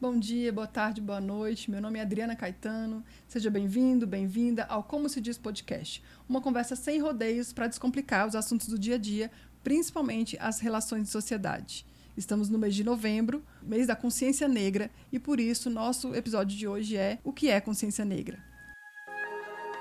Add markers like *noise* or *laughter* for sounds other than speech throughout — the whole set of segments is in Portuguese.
Bom dia, boa tarde, boa noite. Meu nome é Adriana Caetano. Seja bem-vindo, bem-vinda ao Como se diz podcast, uma conversa sem rodeios para descomplicar os assuntos do dia a dia, principalmente as relações de sociedade. Estamos no mês de novembro, mês da consciência negra, e por isso nosso episódio de hoje é O que é consciência negra?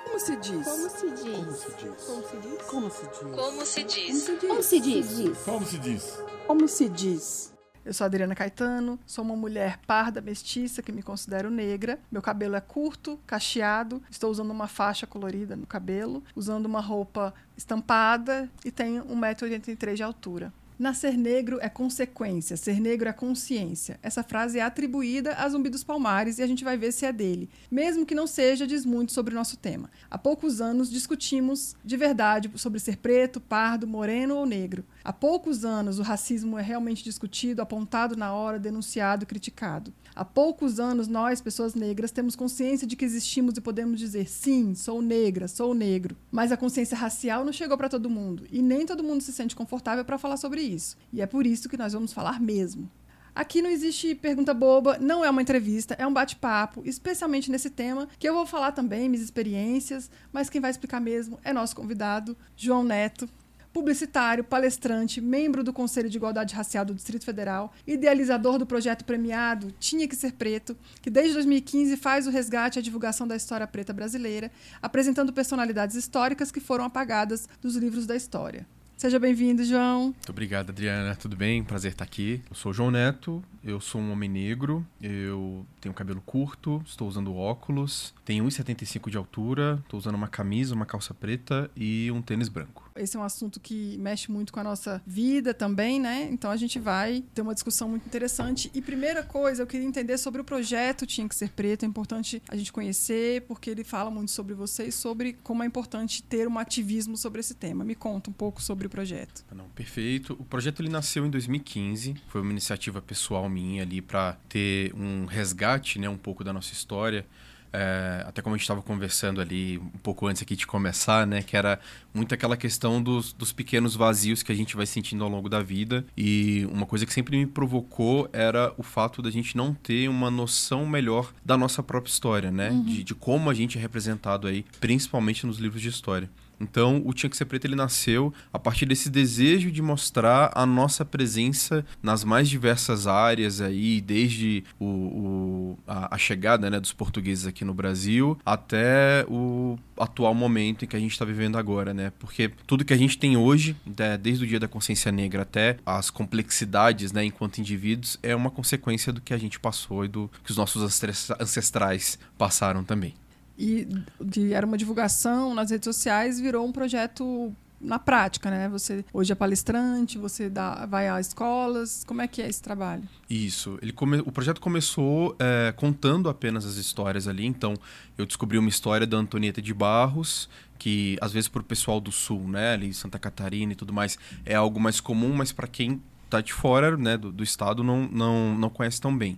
Como se diz? Como se diz? Como se diz? Como se diz? Como se diz? Como se diz? Como se diz? Como se diz? Eu sou Adriana Caetano, sou uma mulher parda, mestiça, que me considero negra. Meu cabelo é curto, cacheado, estou usando uma faixa colorida no cabelo, usando uma roupa estampada e tenho 1,83m de altura. Nascer negro é consequência, ser negro é consciência. Essa frase é atribuída a Zumbi dos Palmares e a gente vai ver se é dele. Mesmo que não seja, diz muito sobre o nosso tema. Há poucos anos discutimos de verdade sobre ser preto, pardo, moreno ou negro. Há poucos anos o racismo é realmente discutido, apontado na hora, denunciado criticado. Há poucos anos nós, pessoas negras, temos consciência de que existimos e podemos dizer sim, sou negra, sou negro. Mas a consciência racial não chegou para todo mundo e nem todo mundo se sente confortável para falar sobre isso. E é por isso que nós vamos falar mesmo. Aqui não existe pergunta boba, não é uma entrevista, é um bate-papo, especialmente nesse tema, que eu vou falar também minhas experiências, mas quem vai explicar mesmo é nosso convidado, João Neto, publicitário, palestrante, membro do Conselho de Igualdade Racial do Distrito Federal, idealizador do projeto premiado Tinha que Ser Preto, que desde 2015 faz o resgate e a divulgação da história preta brasileira, apresentando personalidades históricas que foram apagadas dos livros da história. Seja bem-vindo, João. Muito obrigado, Adriana. Tudo bem? Prazer estar aqui. Eu sou o João Neto, eu sou um homem negro, eu tenho cabelo curto, estou usando óculos, tenho 1,75 de altura, estou usando uma camisa, uma calça preta e um tênis branco. Esse é um assunto que mexe muito com a nossa vida também, né? Então a gente vai ter uma discussão muito interessante. E primeira coisa, eu queria entender sobre o projeto Tinha que Ser Preto. É importante a gente conhecer, porque ele fala muito sobre você e sobre como é importante ter um ativismo sobre esse tema. Me conta um pouco sobre o projeto. Não, perfeito. O projeto ele nasceu em 2015, foi uma iniciativa pessoal minha ali para ter um resgate, né, um pouco da nossa história. É, até como a gente estava conversando ali um pouco antes aqui de começar, né? Que era muito aquela questão dos, dos pequenos vazios que a gente vai sentindo ao longo da vida. E uma coisa que sempre me provocou era o fato da gente não ter uma noção melhor da nossa própria história, né? Uhum. De, de como a gente é representado aí, principalmente nos livros de história. Então, o Tinha que Ser Preto ele nasceu a partir desse desejo de mostrar a nossa presença nas mais diversas áreas aí, desde o, o a, a, chegada né, dos portugueses aqui no Brasil até o atual momento em que a gente está vivendo agora, né? Porque tudo que a gente tem hoje, né, desde o Dia da Consciência Negra até as complexidades, né, enquanto indivíduos, é uma consequência do que a gente passou e do que os nossos ancestrais passaram também e de, era uma divulgação nas redes sociais virou um projeto na prática, né? Você hoje é palestrante, você dá, vai a escolas. Como é que é esse trabalho? Isso. Ele come, o projeto começou é, contando apenas as histórias ali. Então, eu descobri uma história da Antonieta de Barros, que às vezes para o pessoal do sul, né, ali Santa Catarina e tudo mais, é algo mais comum, mas para quem está de fora, né, do, do estado, não, não, não conhece tão bem.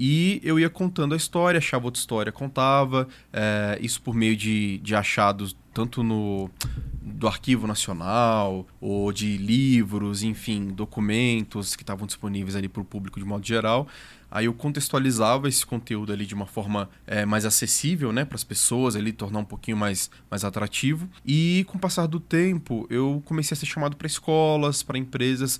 E eu ia contando a história, achava outra história, contava, é, isso por meio de, de achados tanto no do Arquivo Nacional ou de livros, enfim, documentos que estavam disponíveis ali para o público de modo geral. Aí eu contextualizava esse conteúdo ali de uma forma é, mais acessível, né, para as pessoas ali tornar um pouquinho mais, mais atrativo. E com o passar do tempo, eu comecei a ser chamado para escolas, para empresas,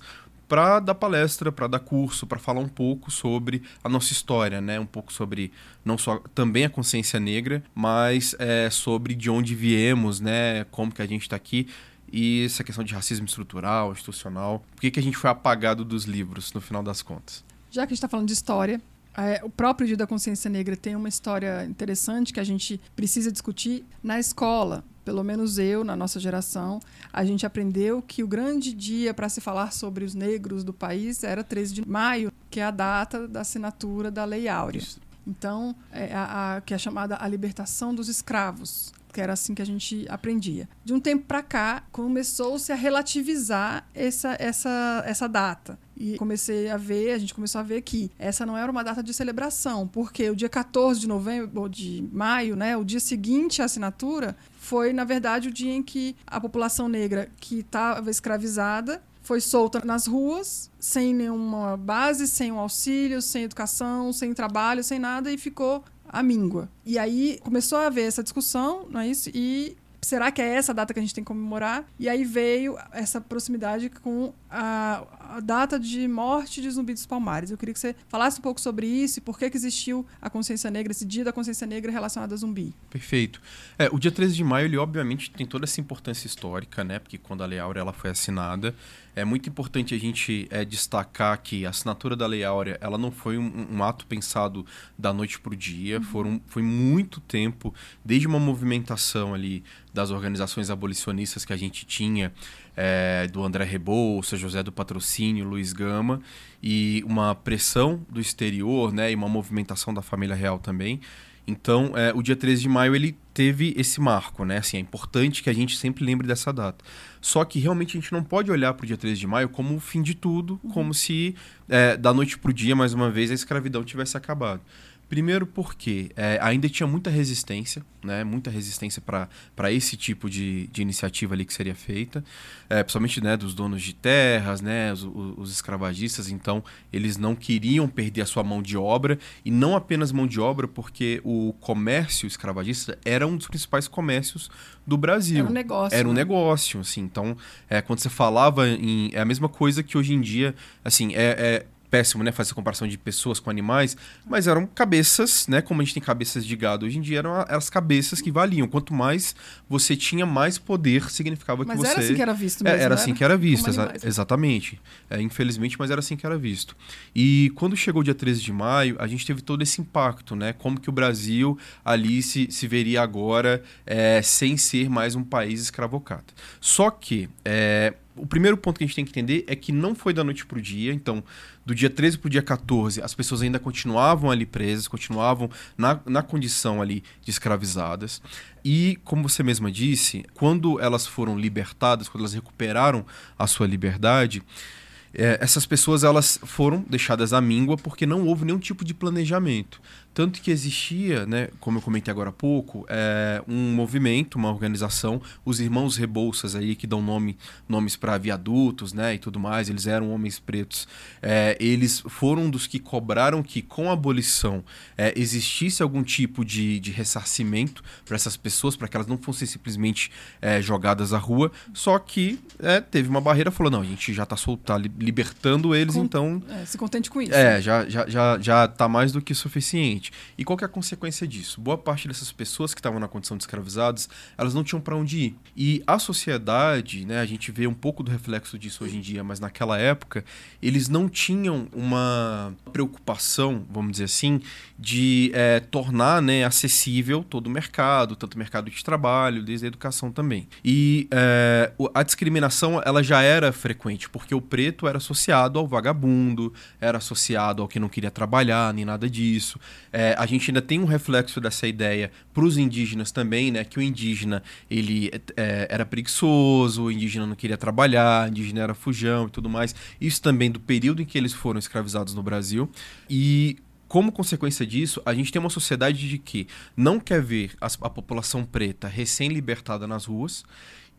para dar palestra, para dar curso, para falar um pouco sobre a nossa história, né? Um pouco sobre não só também a consciência negra, mas é, sobre de onde viemos, né? Como que a gente está aqui e essa questão de racismo estrutural, institucional. Por que, que a gente foi apagado dos livros no final das contas? Já que a gente está falando de história, é, o próprio Dia da Consciência Negra tem uma história interessante que a gente precisa discutir na escola pelo menos eu, na nossa geração, a gente aprendeu que o grande dia para se falar sobre os negros do país era 13 de maio, que é a data da assinatura da Lei Áurea. Então, é a, a, que é chamada a libertação dos escravos, que era assim que a gente aprendia. De um tempo para cá, começou-se a relativizar essa, essa, essa data. E comecei a ver, a gente começou a ver que essa não era uma data de celebração, porque o dia 14 de novembro, ou de maio, né, o dia seguinte à assinatura, foi, na verdade, o dia em que a população negra que estava escravizada foi solta nas ruas, sem nenhuma base, sem um auxílio, sem educação, sem trabalho, sem nada, e ficou à míngua. E aí começou a haver essa discussão, não é isso? E será que é essa a data que a gente tem que comemorar? E aí veio essa proximidade com a, a, data de morte de Zumbi dos Palmares. Eu queria que você falasse um pouco sobre isso e por que, que existiu a consciência negra, esse dia da consciência negra relacionado a zumbi. Perfeito. É, o dia 13 de maio, ele obviamente tem toda essa importância histórica, né? Porque quando a Lei Áurea ela foi assinada, é muito importante a gente é, destacar que a assinatura da Lei Áurea ela não foi um, um ato pensado da noite para o dia. Uhum. Foram, foi muito tempo, desde uma movimentação ali das organizações abolicionistas que a gente tinha, é, do André Rebouça, José do Patrocínio, Luiz Gama, e uma pressão do exterior né, e uma movimentação da família real também. Então, é, o dia 13 de maio ele teve esse marco, né? Assim, é importante que a gente sempre lembre dessa data. Só que realmente a gente não pode olhar para o dia 13 de maio como o fim de tudo, uhum. como se é, da noite para o dia, mais uma vez, a escravidão tivesse acabado. Primeiro porque é, ainda tinha muita resistência, né? Muita resistência para esse tipo de, de iniciativa ali que seria feita, é, principalmente né, dos donos de terras, né? Os, os, escravagistas, então eles não queriam perder a sua mão de obra e não apenas mão de obra, porque o comércio escravagista era um dos principais comércios do Brasil. Era um negócio. Era um né? negócio, assim. Então, é, quando você falava em. É a mesma coisa que hoje em dia, assim, é, é péssimo, né, fazer comparação de pessoas com animais, mas eram cabeças, né, como a gente tem cabeças de gado hoje em dia, eram as cabeças que valiam. Quanto mais você tinha, mais poder significava mas que você... Mas era assim que era visto mesmo, é, Era assim que era visto, exa exatamente. É, infelizmente, mas era assim que era visto. E quando chegou o dia 13 de maio, a gente teve todo esse impacto, né, como que o Brasil ali se, se veria agora é, sem ser mais um país escravocrata. Só que... É, o primeiro ponto que a gente tem que entender é que não foi da noite para o dia. Então, do dia 13 para o dia 14, as pessoas ainda continuavam ali presas, continuavam na, na condição ali de escravizadas. E, como você mesma disse, quando elas foram libertadas, quando elas recuperaram a sua liberdade, é, essas pessoas elas foram deixadas à míngua porque não houve nenhum tipo de planejamento. Tanto que existia, né, como eu comentei agora há pouco, é, um movimento, uma organização, os irmãos Rebouças aí, que dão nome, nomes para viadutos né, e tudo mais, eles eram homens pretos. É, eles foram dos que cobraram que com a abolição é, existisse algum tipo de, de ressarcimento para essas pessoas, para que elas não fossem simplesmente é, jogadas à rua. Só que é, teve uma barreira, falou: não, a gente já está tá libertando eles, com, então. É, se contente com isso. É, já, já, já, já tá mais do que suficiente e qual que é a consequência disso? Boa parte dessas pessoas que estavam na condição de escravizados, elas não tinham para onde ir. E a sociedade, né, a gente vê um pouco do reflexo disso hoje em dia, mas naquela época, eles não tinham uma preocupação, vamos dizer assim, de é, tornar né, acessível todo o mercado, tanto o mercado de trabalho, desde a educação também. E é, a discriminação ela já era frequente, porque o preto era associado ao vagabundo, era associado ao que não queria trabalhar, nem nada disso. É, a gente ainda tem um reflexo dessa ideia para os indígenas também, né? Que o indígena ele é, era preguiçoso, o indígena não queria trabalhar, o indígena era fujão e tudo mais. Isso também do período em que eles foram escravizados no Brasil. E como consequência disso, a gente tem uma sociedade de que não quer ver a, a população preta recém-libertada nas ruas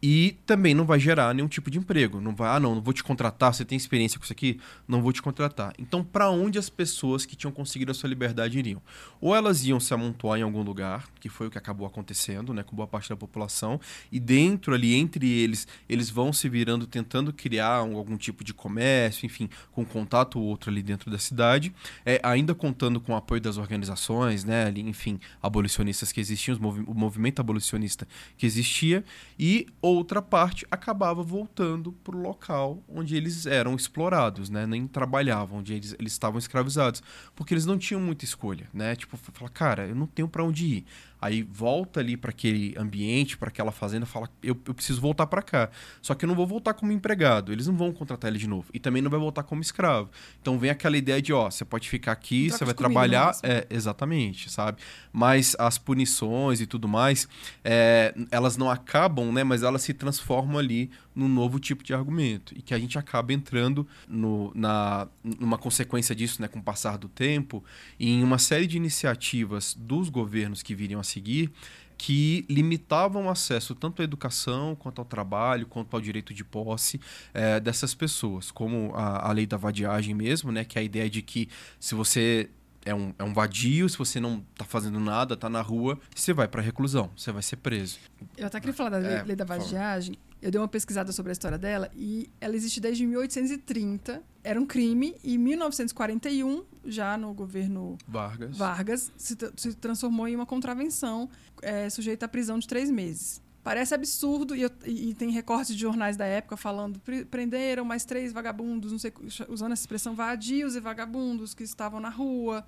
e também não vai gerar nenhum tipo de emprego. Não vai, ah, não, não vou te contratar, você tem experiência com isso aqui? Não vou te contratar. Então, para onde as pessoas que tinham conseguido a sua liberdade iriam? Ou elas iam se amontoar em algum lugar, que foi o que acabou acontecendo, né, com boa parte da população, e dentro ali, entre eles, eles vão se virando, tentando criar um, algum tipo de comércio, enfim, com contato ou outro ali dentro da cidade, é, ainda contando com o apoio das organizações, né, ali, enfim, abolicionistas que existiam, movi o movimento abolicionista que existia, e outra parte acabava voltando para o local onde eles eram explorados, né? Nem trabalhavam, onde eles, eles estavam escravizados, porque eles não tinham muita escolha, né? Tipo, falar, cara, eu não tenho para onde ir. Aí volta ali para aquele ambiente, para aquela fazenda, fala: eu, eu preciso voltar para cá. Só que eu não vou voltar como empregado, eles não vão contratar ele de novo. E também não vai voltar como escravo. Então vem aquela ideia de: ó, você pode ficar aqui, você vai trabalhar. É, exatamente, sabe? Mas as punições e tudo mais, é, elas não acabam, né? Mas elas se transformam ali num novo tipo de argumento. E que a gente acaba entrando no, na, numa consequência disso, né, com o passar do tempo, em uma série de iniciativas dos governos que viriam a seguir, que limitavam o acesso tanto à educação, quanto ao trabalho, quanto ao direito de posse é, dessas pessoas, como a, a lei da vadiagem mesmo, né, que é a ideia de que se você é um, é um vadio, se você não tá fazendo nada, tá na rua, você vai para reclusão, você vai ser preso. Eu até queria falar da lei, É, lei da vadiagem. Eu dei uma pesquisada sobre a história dela e ela existe desde 1830. Era um crime e em 1941, já no governo Vargas. Vargas, se, se transformou em uma contravenção é, sujeita à prisão de três meses. Parece absurdo, e, eu- e- tem recortes de jornais da época falando "Pre- prenderam mais três vagabundos, não sei, usando essa expressão vadios e vagabundos que estavam na rua.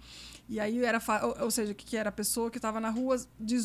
E aí era, ou, ou seja, que, que era a pessoa que estava na rua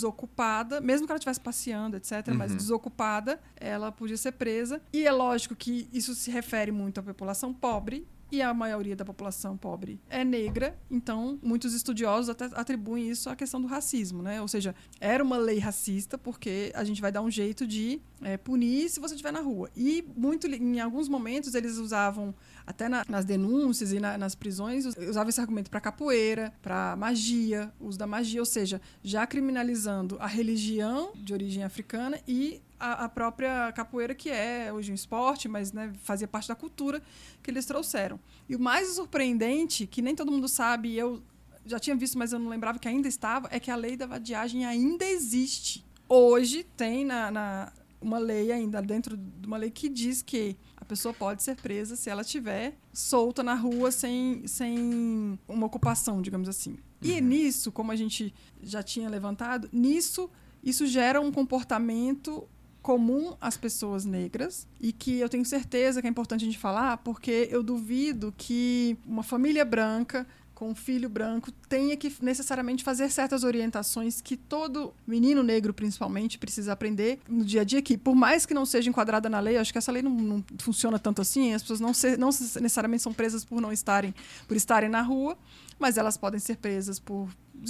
desocupada, mesmo que ela estivesse passeando, etc., mas Uhum. desocupada, ela podia ser presa. E é lógico que isso se refere muito à população pobre, e a maioria da população pobre é negra, então muitos estudiosos até atribuem isso à questão do racismo, né? Ou seja, era uma lei racista porque a gente vai dar um jeito de é, punir se você estiver na rua. E muito, em alguns momentos eles usavam até na- nas denúncias e na- nas prisões us- usavam esse argumento para capoeira, para magia, uso da magia, ou seja, já criminalizando a religião de origem africana e a, a própria capoeira que é hoje um esporte, mas né, fazia parte da cultura que eles trouxeram. E o mais surpreendente, que nem todo mundo sabe, eu já tinha visto, mas eu não lembrava que ainda estava, é que a lei da vadiagem ainda existe. Hoje tem na, na- uma lei ainda, dentro de uma lei que diz que a pessoa pode ser presa se ela estiver solta na rua sem, sem uma ocupação, digamos assim. E nisso, como a gente já tinha levantado, nisso isso gera um comportamento comum às pessoas negras e que eu tenho certeza que é importante a gente falar porque eu duvido que uma família branca com um filho branco tenha que necessariamente fazer certas orientações que todo menino negro, principalmente, precisa aprender no dia a dia, que por mais que não seja enquadrada na lei, acho que essa lei não, não funciona tanto assim, as pessoas não, não necessariamente são presas por não estarem, por estarem na rua, mas elas podem ser presas por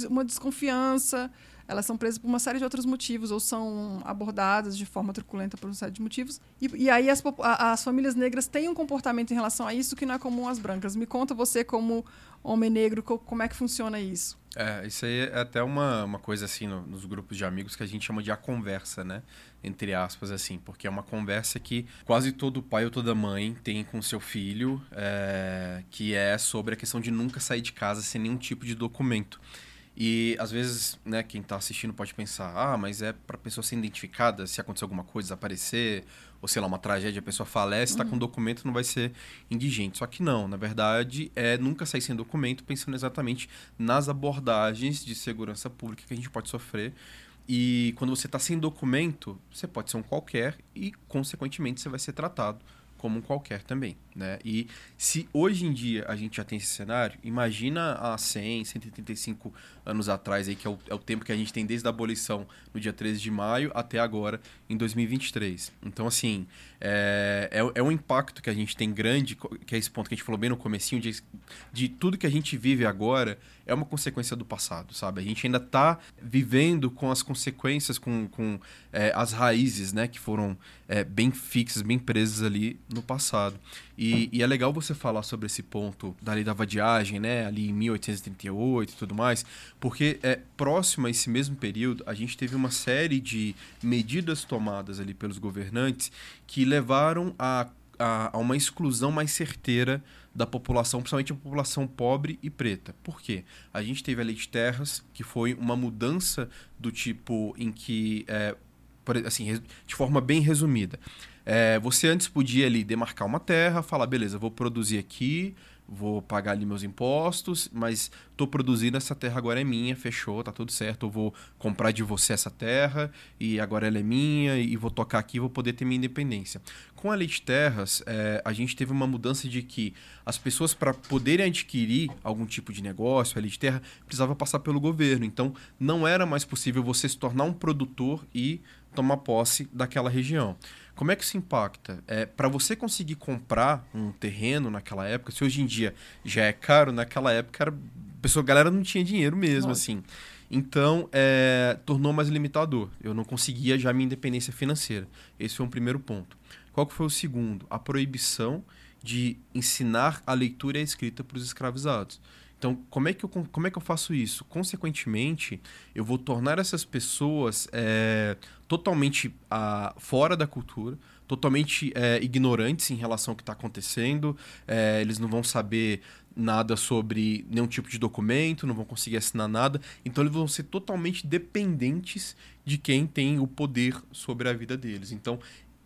uma desconfiança, elas são presas por uma série de outros motivos ou são abordadas de forma truculenta por uma série de motivos. E, e aí as, as famílias negras têm um comportamento em relação a isso que não é comum às brancas. Me conta você, como homem negro, co- como é que funciona isso? É, isso aí é até uma, uma coisa assim no- nos grupos de amigos que a gente chama de a conversa, né? Entre aspas, assim, porque é uma conversa que quase todo pai ou toda mãe tem com seu filho, é, que é sobre a questão de nunca sair de casa sem nenhum tipo de documento. E às vezes, né, quem tá assistindo pode pensar, ah, mas é pra pessoa ser identificada se acontecer alguma coisa, desaparecer, ou sei lá, uma tragédia, a pessoa falece, tá com documento, não vai ser indigente. Só que não, na verdade, é nunca sair sem documento, pensando exatamente nas abordagens de segurança pública que a gente pode sofrer. E quando você está sem documento, você pode ser um qualquer e, consequentemente, você vai ser tratado como um qualquer também, né? E se hoje em dia a gente já tem esse cenário, imagina há 100, 135 anos atrás, aí, que é o, é o tempo que a gente tem desde a abolição no dia 13 de maio até agora, em 2023. Então, assim, é, é, é um impacto que a gente tem grande, que é esse ponto que a gente falou bem no comecinho, de, de tudo que a gente vive agora é uma consequência do passado, sabe? A gente ainda está vivendo com as consequências, com, com é, as raízes, né? Que foram é, bem fixas, bem presas ali no passado. E, e é legal você falar sobre esse ponto da lei da vadiagem, né? Ali em 1838 e tudo mais, porque é próximo a esse mesmo período, a gente teve uma série de medidas tomadas ali pelos governantes que levaram a, a, a uma exclusão mais certeira da população, principalmente a população pobre e preta. Por quê? A gente teve a lei de terras, que foi uma mudança do tipo em que, é, assim, de forma bem resumida, é, você antes podia ali demarcar uma terra, falar, beleza, vou produzir aqui, vou pagar ali meus impostos, mas tô produzindo essa terra agora é minha, fechou, tá tudo certo, eu vou comprar de você essa terra e agora ela é minha e vou tocar aqui, vou poder ter minha independência. Com a lei de terras, é, a gente teve uma mudança de que as pessoas para poderem adquirir algum tipo de negócio, a lei de terra, precisava passar pelo governo. Então, não era mais possível você se tornar um produtor e tomar posse daquela região. Como é que isso impacta? É, para você conseguir comprar um terreno naquela época, se hoje em dia já é caro, naquela época era, a pessoa, a galera não tinha dinheiro mesmo, Lógico. assim. Então, é, tornou mais limitador. Eu não conseguia já minha independência financeira. Esse foi um primeiro ponto. Qual que foi o segundo? A proibição de ensinar a leitura e a escrita para os escravizados. Então, como é que eu, como é que eu faço isso? Consequentemente, eu vou tornar essas pessoas é, totalmente ah, fora da cultura, totalmente é, ignorantes em relação ao que está acontecendo. É, eles não vão saber nada sobre nenhum tipo de documento, não vão conseguir assinar nada. Então eles vão ser totalmente dependentes de quem tem o poder sobre a vida deles. Então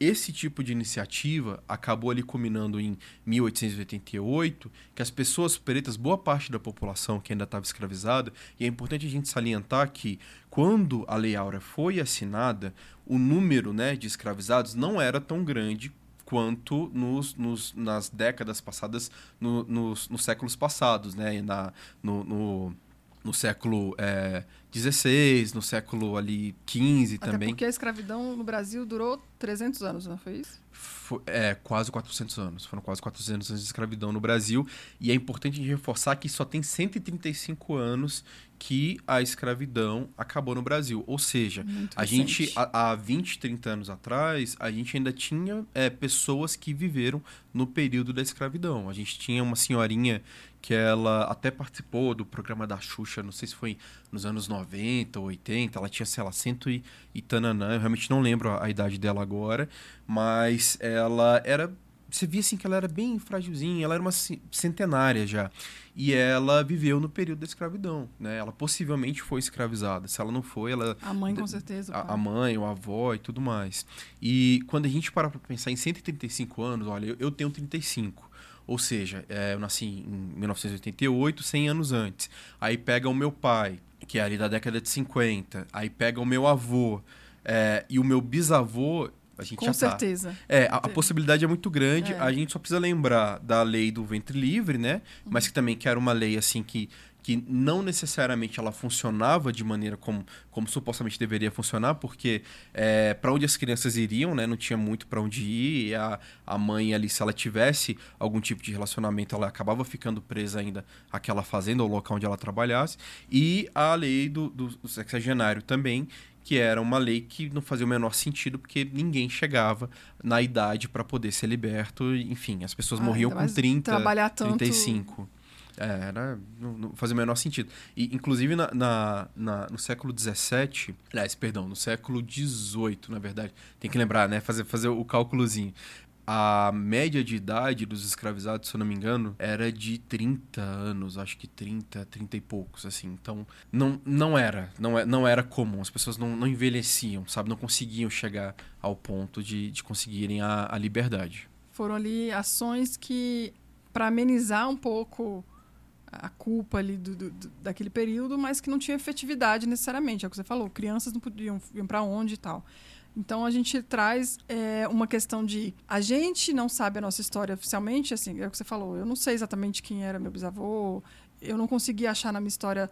esse tipo de iniciativa acabou ali culminando em 1888, que as pessoas pretas, boa parte da população que ainda estava escravizada, e é importante a gente salientar que quando a Lei Áurea foi assinada, o número né, de escravizados não era tão grande quanto nos, nos, nas décadas passadas, no, nos, nos séculos passados, né? Na, no, no, no século é, 16, no século ali 15 Até também. porque a escravidão no Brasil durou 300 anos, não foi isso? Foi, é, quase 400 anos. Foram quase 400 anos de escravidão no Brasil. E é importante a gente reforçar que só tem 135 anos que a escravidão acabou no Brasil. Ou seja, Muito a gente, recente. há há 20, 30 anos atrás, a gente ainda tinha é, pessoas que viveram no período da escravidão. A gente tinha uma senhorinha que ela até participou do programa da Xuxa, não sei se foi nos anos 90 ou 80, ela tinha, sei lá, cento e, e tananã, eu realmente não lembro a, a idade dela agora, mas ela era você via assim que ela era bem frágilzinha, ela era uma centenária já. E ela viveu no período da escravidão, né? Ela possivelmente foi escravizada. Se ela não foi, ela A mãe, com certeza. a, a mãe, o avó e tudo mais. E quando a gente para pra pensar em 135 anos, olha, eu, eu tenho 35. Ou seja, é, eu nasci em 1988, 100 anos antes. Aí pega o meu pai, que é ali da década de 50. Aí pega o meu avô. é, e o meu bisavô, a gente Com já tá. certeza. É, a, a possibilidade é muito grande. É. A gente só precisa lembrar da lei do ventre livre, né? Mas que também que era uma lei assim que, que não necessariamente ela funcionava de maneira como, como supostamente deveria funcionar, porque é, para onde as crianças iriam, né? Não tinha muito para onde ir. E a, a mãe ali, se ela tivesse algum tipo de relacionamento, ela acabava ficando presa ainda àquela fazenda ou local onde ela trabalhasse. E a lei do, do, do sexagenário também, que era uma lei que não fazia o menor sentido, porque ninguém chegava na idade para poder ser liberto. Enfim, as pessoas Ah, morriam com mais 30, trabalhar tanto- 35. É, era, não, não fazia o menor sentido. E, inclusive, na, na- na- no século XVII, aliás, perdão, no século XVIII, na verdade, tem que lembrar, né? Fazer, fazer o cálculozinho. A média de idade dos escravizados, se eu não me engano, era de 30 anos, acho que 30, 30 e poucos, assim. Então, não, não era, não, é- não era comum. As pessoas não, não envelheciam, sabe? Não conseguiam chegar ao ponto de, de conseguirem a, a liberdade. Foram ali ações que, para amenizar um pouco a culpa ali do, do- daquele período, mas que não tinha efetividade necessariamente. É o que você falou, crianças não podiam iam para onde e tal. Então a gente traz é, uma questão de a gente não sabe a nossa história oficialmente, assim, é o que você falou. Eu não sei exatamente quem era meu bisavô, eu não consegui achar na minha história,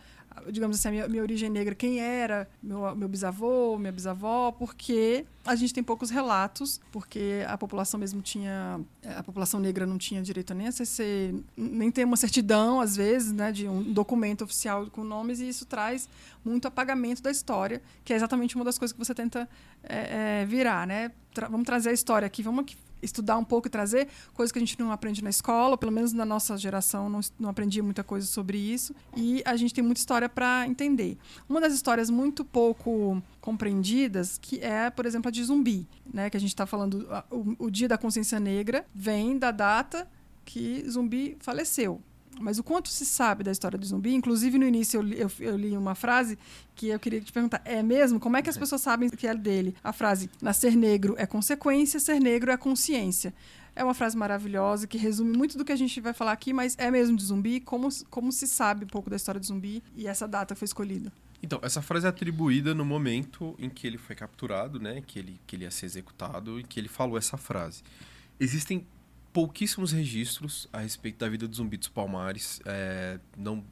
digamos assim, a minha, minha origem negra, quem era meu, meu bisavô, minha bisavó, porque a gente tem poucos relatos, porque a população mesmo tinha. A população negra não tinha direito nem a CC, nem ter uma certidão, às vezes, né, de um documento oficial com nomes, e isso traz muito apagamento da história, que é exatamente uma das coisas que você tenta é, é, virar, né? Tra- vamos trazer a história aqui, vamos aqui estudar um pouco e trazer coisas que a gente não aprende na escola, pelo menos na nossa geração não, não aprendia muita coisa sobre isso, e a gente tem muita história para entender. Uma das histórias muito pouco compreendidas, que é, por exemplo, a de zumbi, né? Que a gente está falando, o, o Dia da Consciência Negra vem da data que zumbi faleceu. Mas o quanto se sabe da história do zumbi? Inclusive, no início, eu li, eu, eu li uma frase que eu queria te perguntar: é mesmo? Como é que as pessoas sabem que é dele? A frase: nascer negro é consequência, ser negro é consciência. É uma frase maravilhosa que resume muito do que a gente vai falar aqui, mas é mesmo de zumbi? Como, como se sabe um pouco da história de zumbi e essa data foi escolhida? Então, essa frase é atribuída no momento em que ele foi capturado, né? Que ele, que ele ia ser executado e que ele falou essa frase. Existem pouquíssimos registros a respeito da vida do Zumbi dos Palmares. é, não,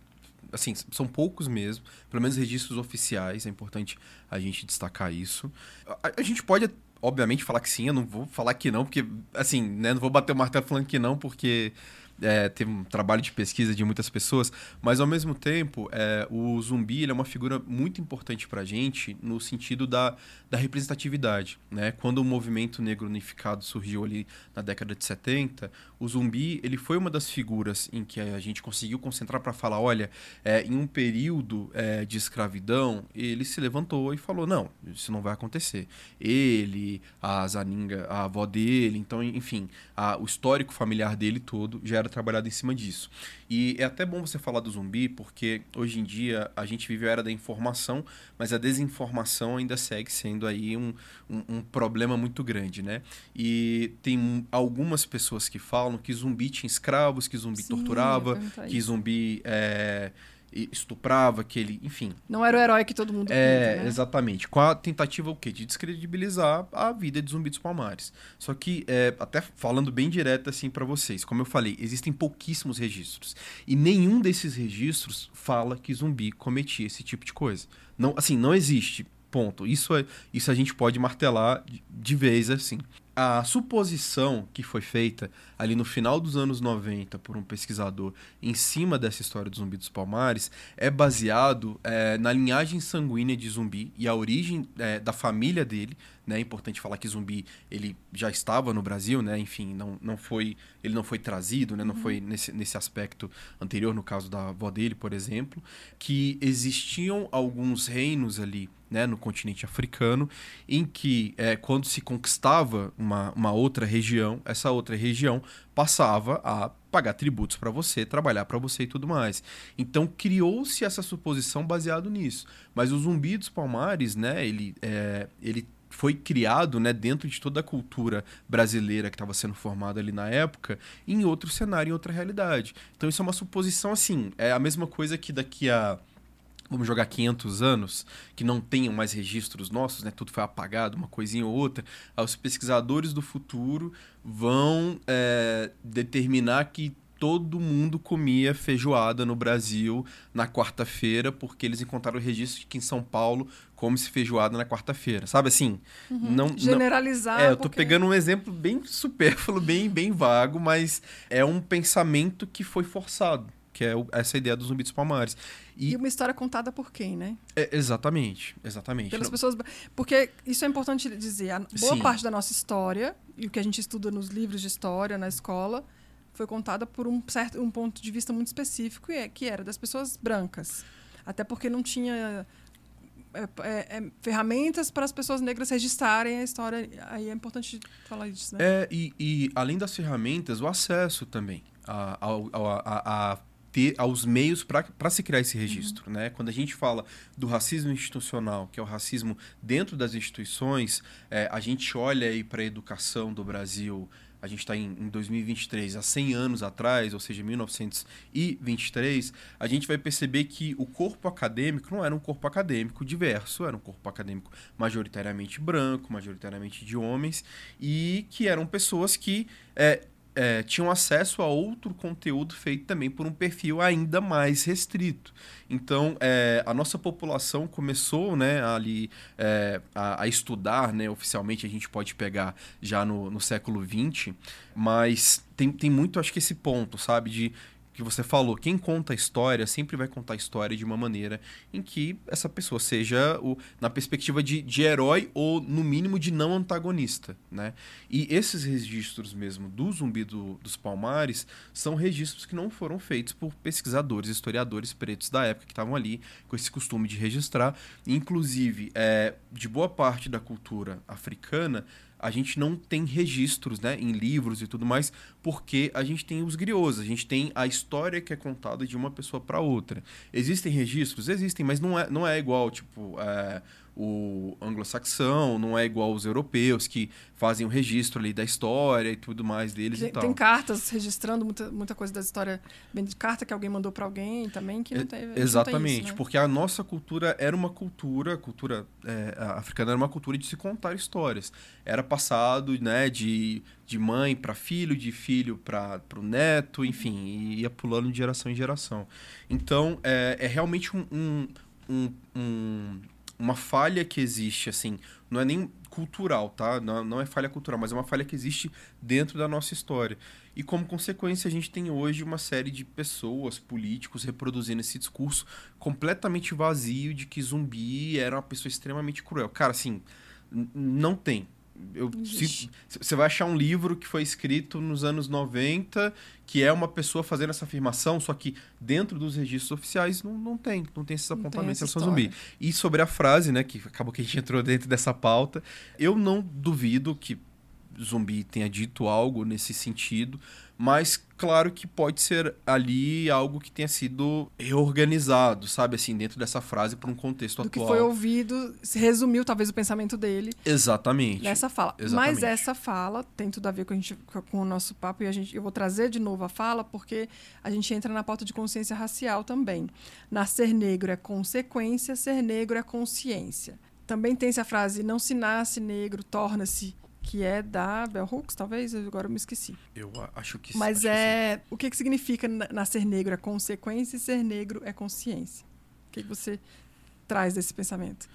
assim, são poucos mesmo. Pelo menos registros oficiais. É importante a gente destacar isso. A, a gente pode, obviamente, falar que sim. Eu não vou falar que não, porque, assim, né? Não vou bater o martelo falando que não, porque é, teve um trabalho de pesquisa de muitas pessoas, mas ao mesmo tempo, é, o zumbi é uma figura muito importante para a gente no sentido da, da representatividade. Né? Quando o movimento negro unificado surgiu ali na década de 70, o zumbi ele foi uma das figuras em que a gente conseguiu concentrar para falar, olha, é, em um período é, de escravidão, ele se levantou e falou, não, isso não vai acontecer. Ele, a Zaninga, a avó dele, então, enfim, a, o histórico familiar dele todo já era trabalhado em cima disso. E é até bom você falar do zumbi, porque hoje em dia a gente vive a era da informação, mas a desinformação ainda segue sendo aí um, um, um problema muito grande, né? E tem algumas pessoas que falam que zumbi tinha escravos, que zumbi Sim, torturava, que zumbi é, estuprava, que ele, enfim. Não era o herói que todo mundo É, pinta, né? exatamente. Com a tentativa o quê? De descredibilizar a vida de Zumbi dos Palmares. Só que, é, até falando bem direto assim para vocês, como eu falei, existem pouquíssimos registros. E nenhum desses registros fala que Zumbi cometia esse tipo de coisa. Não, assim, não existe. Ponto. Isso, é, isso a gente pode martelar de, vez assim a suposição que foi feita ali no final dos anos 90 por um pesquisador em cima dessa história do zumbi dos palmares é baseado é, na linhagem sanguínea de zumbi e a origem é, da família dele. Né? É importante falar que zumbi ele já estava no Brasil, né? enfim, não, não foi, ele não foi trazido, né? não uhum. foi nesse, nesse aspecto anterior, no caso da avó dele, por exemplo, que existiam alguns reinos ali né, no continente africano, em que é, quando se conquistava uma, uma outra região, essa outra região passava a pagar tributos para você, trabalhar para você e tudo mais. Então criou-se essa suposição baseado nisso. Mas o Zumbi dos Palmares, né, ele, é, ele foi criado né, dentro de toda a cultura brasileira que estava sendo formada ali na época, em outro cenário, em outra realidade. Então isso é uma suposição assim, é a mesma coisa que daqui a vamos jogar 500 anos, que não tenham mais registros nossos, né? tudo foi apagado, uma coisinha ou outra, os pesquisadores do futuro vão é, determinar que todo mundo comia feijoada no Brasil na quarta-feira, porque eles encontraram o registro de que em São Paulo come-se feijoada na quarta-feira. Sabe assim? Uhum. Não, Generalizar. Não... É, eu tô porque... pegando um exemplo bem *laughs* supérfluo, bem, bem vago, mas é um pensamento que foi forçado que é essa ideia dos zumbis dos palmares. E, e, uma história contada por quem, né? É, exatamente, exatamente. Pelas Não. pessoas. Porque isso é importante dizer. A boa Sim. parte da nossa história, e o que a gente estuda nos livros de história, na escola, foi contada por um certo um ponto de vista muito específico, é, que era das pessoas brancas. Até porque não tinha é, é, é, ferramentas para as pessoas negras registrarem a história. Aí é importante falar disso, né? É, e, e além das ferramentas, o acesso também a, a, a, ter aos meios para se criar esse registro. Uhum. Né? Quando a gente fala do racismo institucional, que é o racismo dentro das instituições, é, a gente olha para a educação do Brasil, a gente está em, em 2023, há 100 anos atrás, ou seja, 1923, a gente vai perceber que o corpo acadêmico não era um corpo acadêmico diverso, era um corpo acadêmico majoritariamente branco, majoritariamente de homens, e que eram pessoas que é, é, tinham acesso a outro conteúdo feito também por um perfil ainda mais restrito. Então, é, a nossa população começou né, ali é, a, a, estudar, né, oficialmente a gente pode pegar já no, no século XX, mas tem, tem muito, acho que esse ponto, sabe, de que você falou, quem conta a história sempre vai contar a história de uma maneira em que essa pessoa seja o, na perspectiva de, de herói ou, no mínimo, de não antagonista. Né? E esses registros mesmo do Zumbi do, dos Palmares são registros que não foram feitos por pesquisadores, historiadores pretos da época que estavam ali com esse costume de registrar. Inclusive, é, de boa parte da cultura africana, a gente não tem registros né, em livros e tudo mais, porque a gente tem os griots, a gente tem a história que é contada de uma pessoa para outra. Existem registros? Existem, mas não é, não é igual, tipo, é, o anglo-saxão, não é igual os europeus que fazem o registro ali da história e tudo mais deles tem, e tal. Tem cartas registrando muita, muita coisa da história, bem de carta que alguém mandou para alguém também que não tem. Exatamente, não tem isso, né? porque a nossa cultura era uma cultura, a cultura é, africana era uma cultura de se contar histórias. Era passado, né, de, de mãe para filho, de filho para o neto, enfim, ia pulando de geração em geração. Então, é, é realmente um, um, um, um uma falha que existe, assim, não é nem cultural, tá? Não, não é falha cultural, mas é uma falha que existe dentro da nossa história. E como consequência, a gente tem hoje uma série de pessoas, políticos, reproduzindo esse discurso completamente vazio de que zumbi era uma pessoa extremamente cruel. Cara, assim, não tem. Eu se- você vai achar um livro que foi escrito nos anos 90, que é uma pessoa fazendo essa afirmação, só que dentro dos registros oficiais não, não tem, não tem esses apontamentos em essa relação ao zumbi. E sobre a frase, né, que acabou que a gente entrou dentro dessa pauta, eu não duvido que zumbi tenha dito algo nesse sentido, mas claro que pode ser ali algo que tenha sido reorganizado, sabe, assim, dentro dessa frase para um contexto Do que atual. foi ouvido, resumiu talvez o pensamento dele Exatamente. nessa fala. Exatamente. Mas essa fala tem tudo a ver com, a gente, com o nosso papo e a gente, eu vou trazer de novo a fala porque a gente entra na pauta de consciência racial também. Nascer negro é consequência, ser negro é consciência. Também tem-se a frase não se nasce negro, torna-se, que é da Bell Hooks, talvez, agora eu me esqueci. Eu acho que Mas acho que sim. é. O que, que significa na- nascer negro é consequência e ser negro é consciência? O que, que você traz desse pensamento?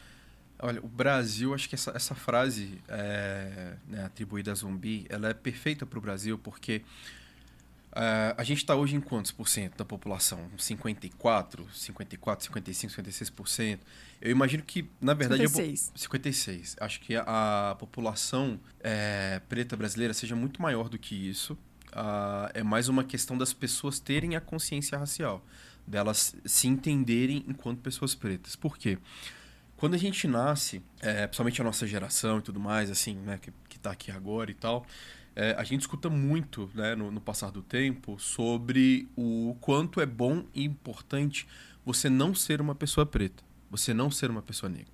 Olha, o Brasil, acho que essa, essa frase é, né, atribuída a zumbi, ela é perfeita para o Brasil porque é, a gente está hoje em quantos por cento da população? Uns 54, 54, 55, 56%. Eu imagino que, na verdade... a po- 56. 56. Acho que a, a população é, preta brasileira seja muito maior do que isso. Ah, é mais uma questão das pessoas terem a consciência racial, delas se entenderem enquanto pessoas pretas. Por quê? Quando a gente nasce, é, principalmente a nossa geração e tudo mais, assim, né, que, que tá aqui agora e tal, é, a gente escuta muito, né, no, no passar do tempo, sobre o quanto é bom e importante você não ser uma pessoa preta, você não ser uma pessoa negra.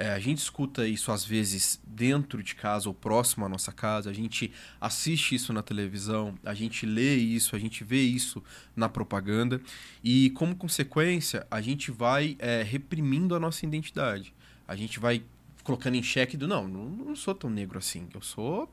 É, a gente escuta isso às vezes dentro de casa ou próximo à nossa casa, a gente assiste isso na televisão, a gente lê isso, a gente vê isso na propaganda e, como consequência, a gente vai é, reprimindo a nossa identidade. A gente vai colocando em xeque do não, não, não sou tão negro assim, eu sou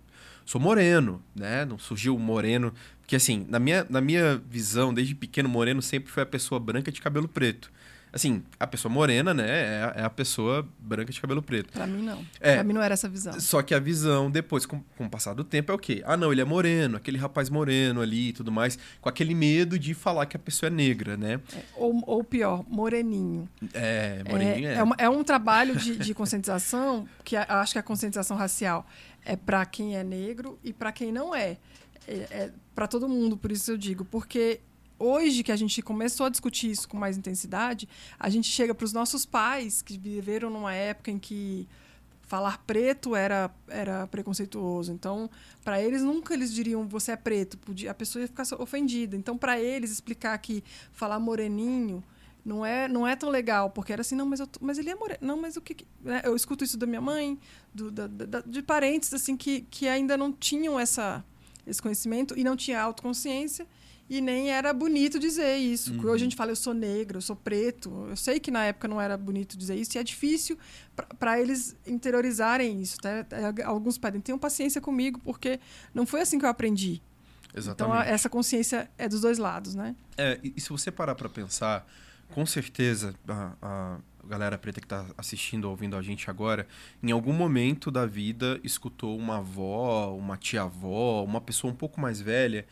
sou moreno, né? Não surgiu moreno, porque assim, na minha, na minha visão, desde pequeno, moreno sempre foi a pessoa branca de cabelo preto. Assim, a pessoa morena, né, é a, é a pessoa branca de cabelo preto. Pra mim, não. É. Pra mim não era essa visão. Só que a visão, depois, com, com o passar do tempo, é o quê? Ah, não, ele é moreno, aquele rapaz moreno ali e tudo mais, com aquele medo de falar que a pessoa é negra, né? É, Ou, ou pior, moreninho. É, moreninho é. É, uma- é um trabalho de, de conscientização, que a- acho que a conscientização racial é para quem é negro e para quem não é. É, é para todo mundo, por isso eu digo. Porque hoje que a gente começou a discutir isso com mais intensidade, a gente chega para os nossos pais, que viveram numa época em que falar preto era, era preconceituoso. Então, para eles, nunca eles diriam você é preto. Podia, a pessoa ia ficar ofendida. Então, para eles, explicar que falar moreninho não é, não é tão legal, porque era assim, não, mas, eu mas ele é moreno. Não, mas o que. que- né? Eu escuto isso da minha mãe, do, da- da- de parentes assim que, que ainda não tinham essa, esse conhecimento e não tinha autoconsciência. E nem era bonito dizer isso. Uhum. Hoje a gente fala, eu sou negro, eu sou preto. Eu sei que na época não era bonito dizer isso, e é difícil para eles interiorizarem isso. Tá? Alguns pedem, tenham paciência comigo, porque não foi assim que eu aprendi. Então, Exatamente. a- essa consciência é dos dois lados, né? É, e, e se você parar pra pensar, com certeza a, a galera preta que tá assistindo ou ouvindo a gente agora, em algum momento da vida escutou uma avó, uma tia-avó, uma pessoa um pouco mais velha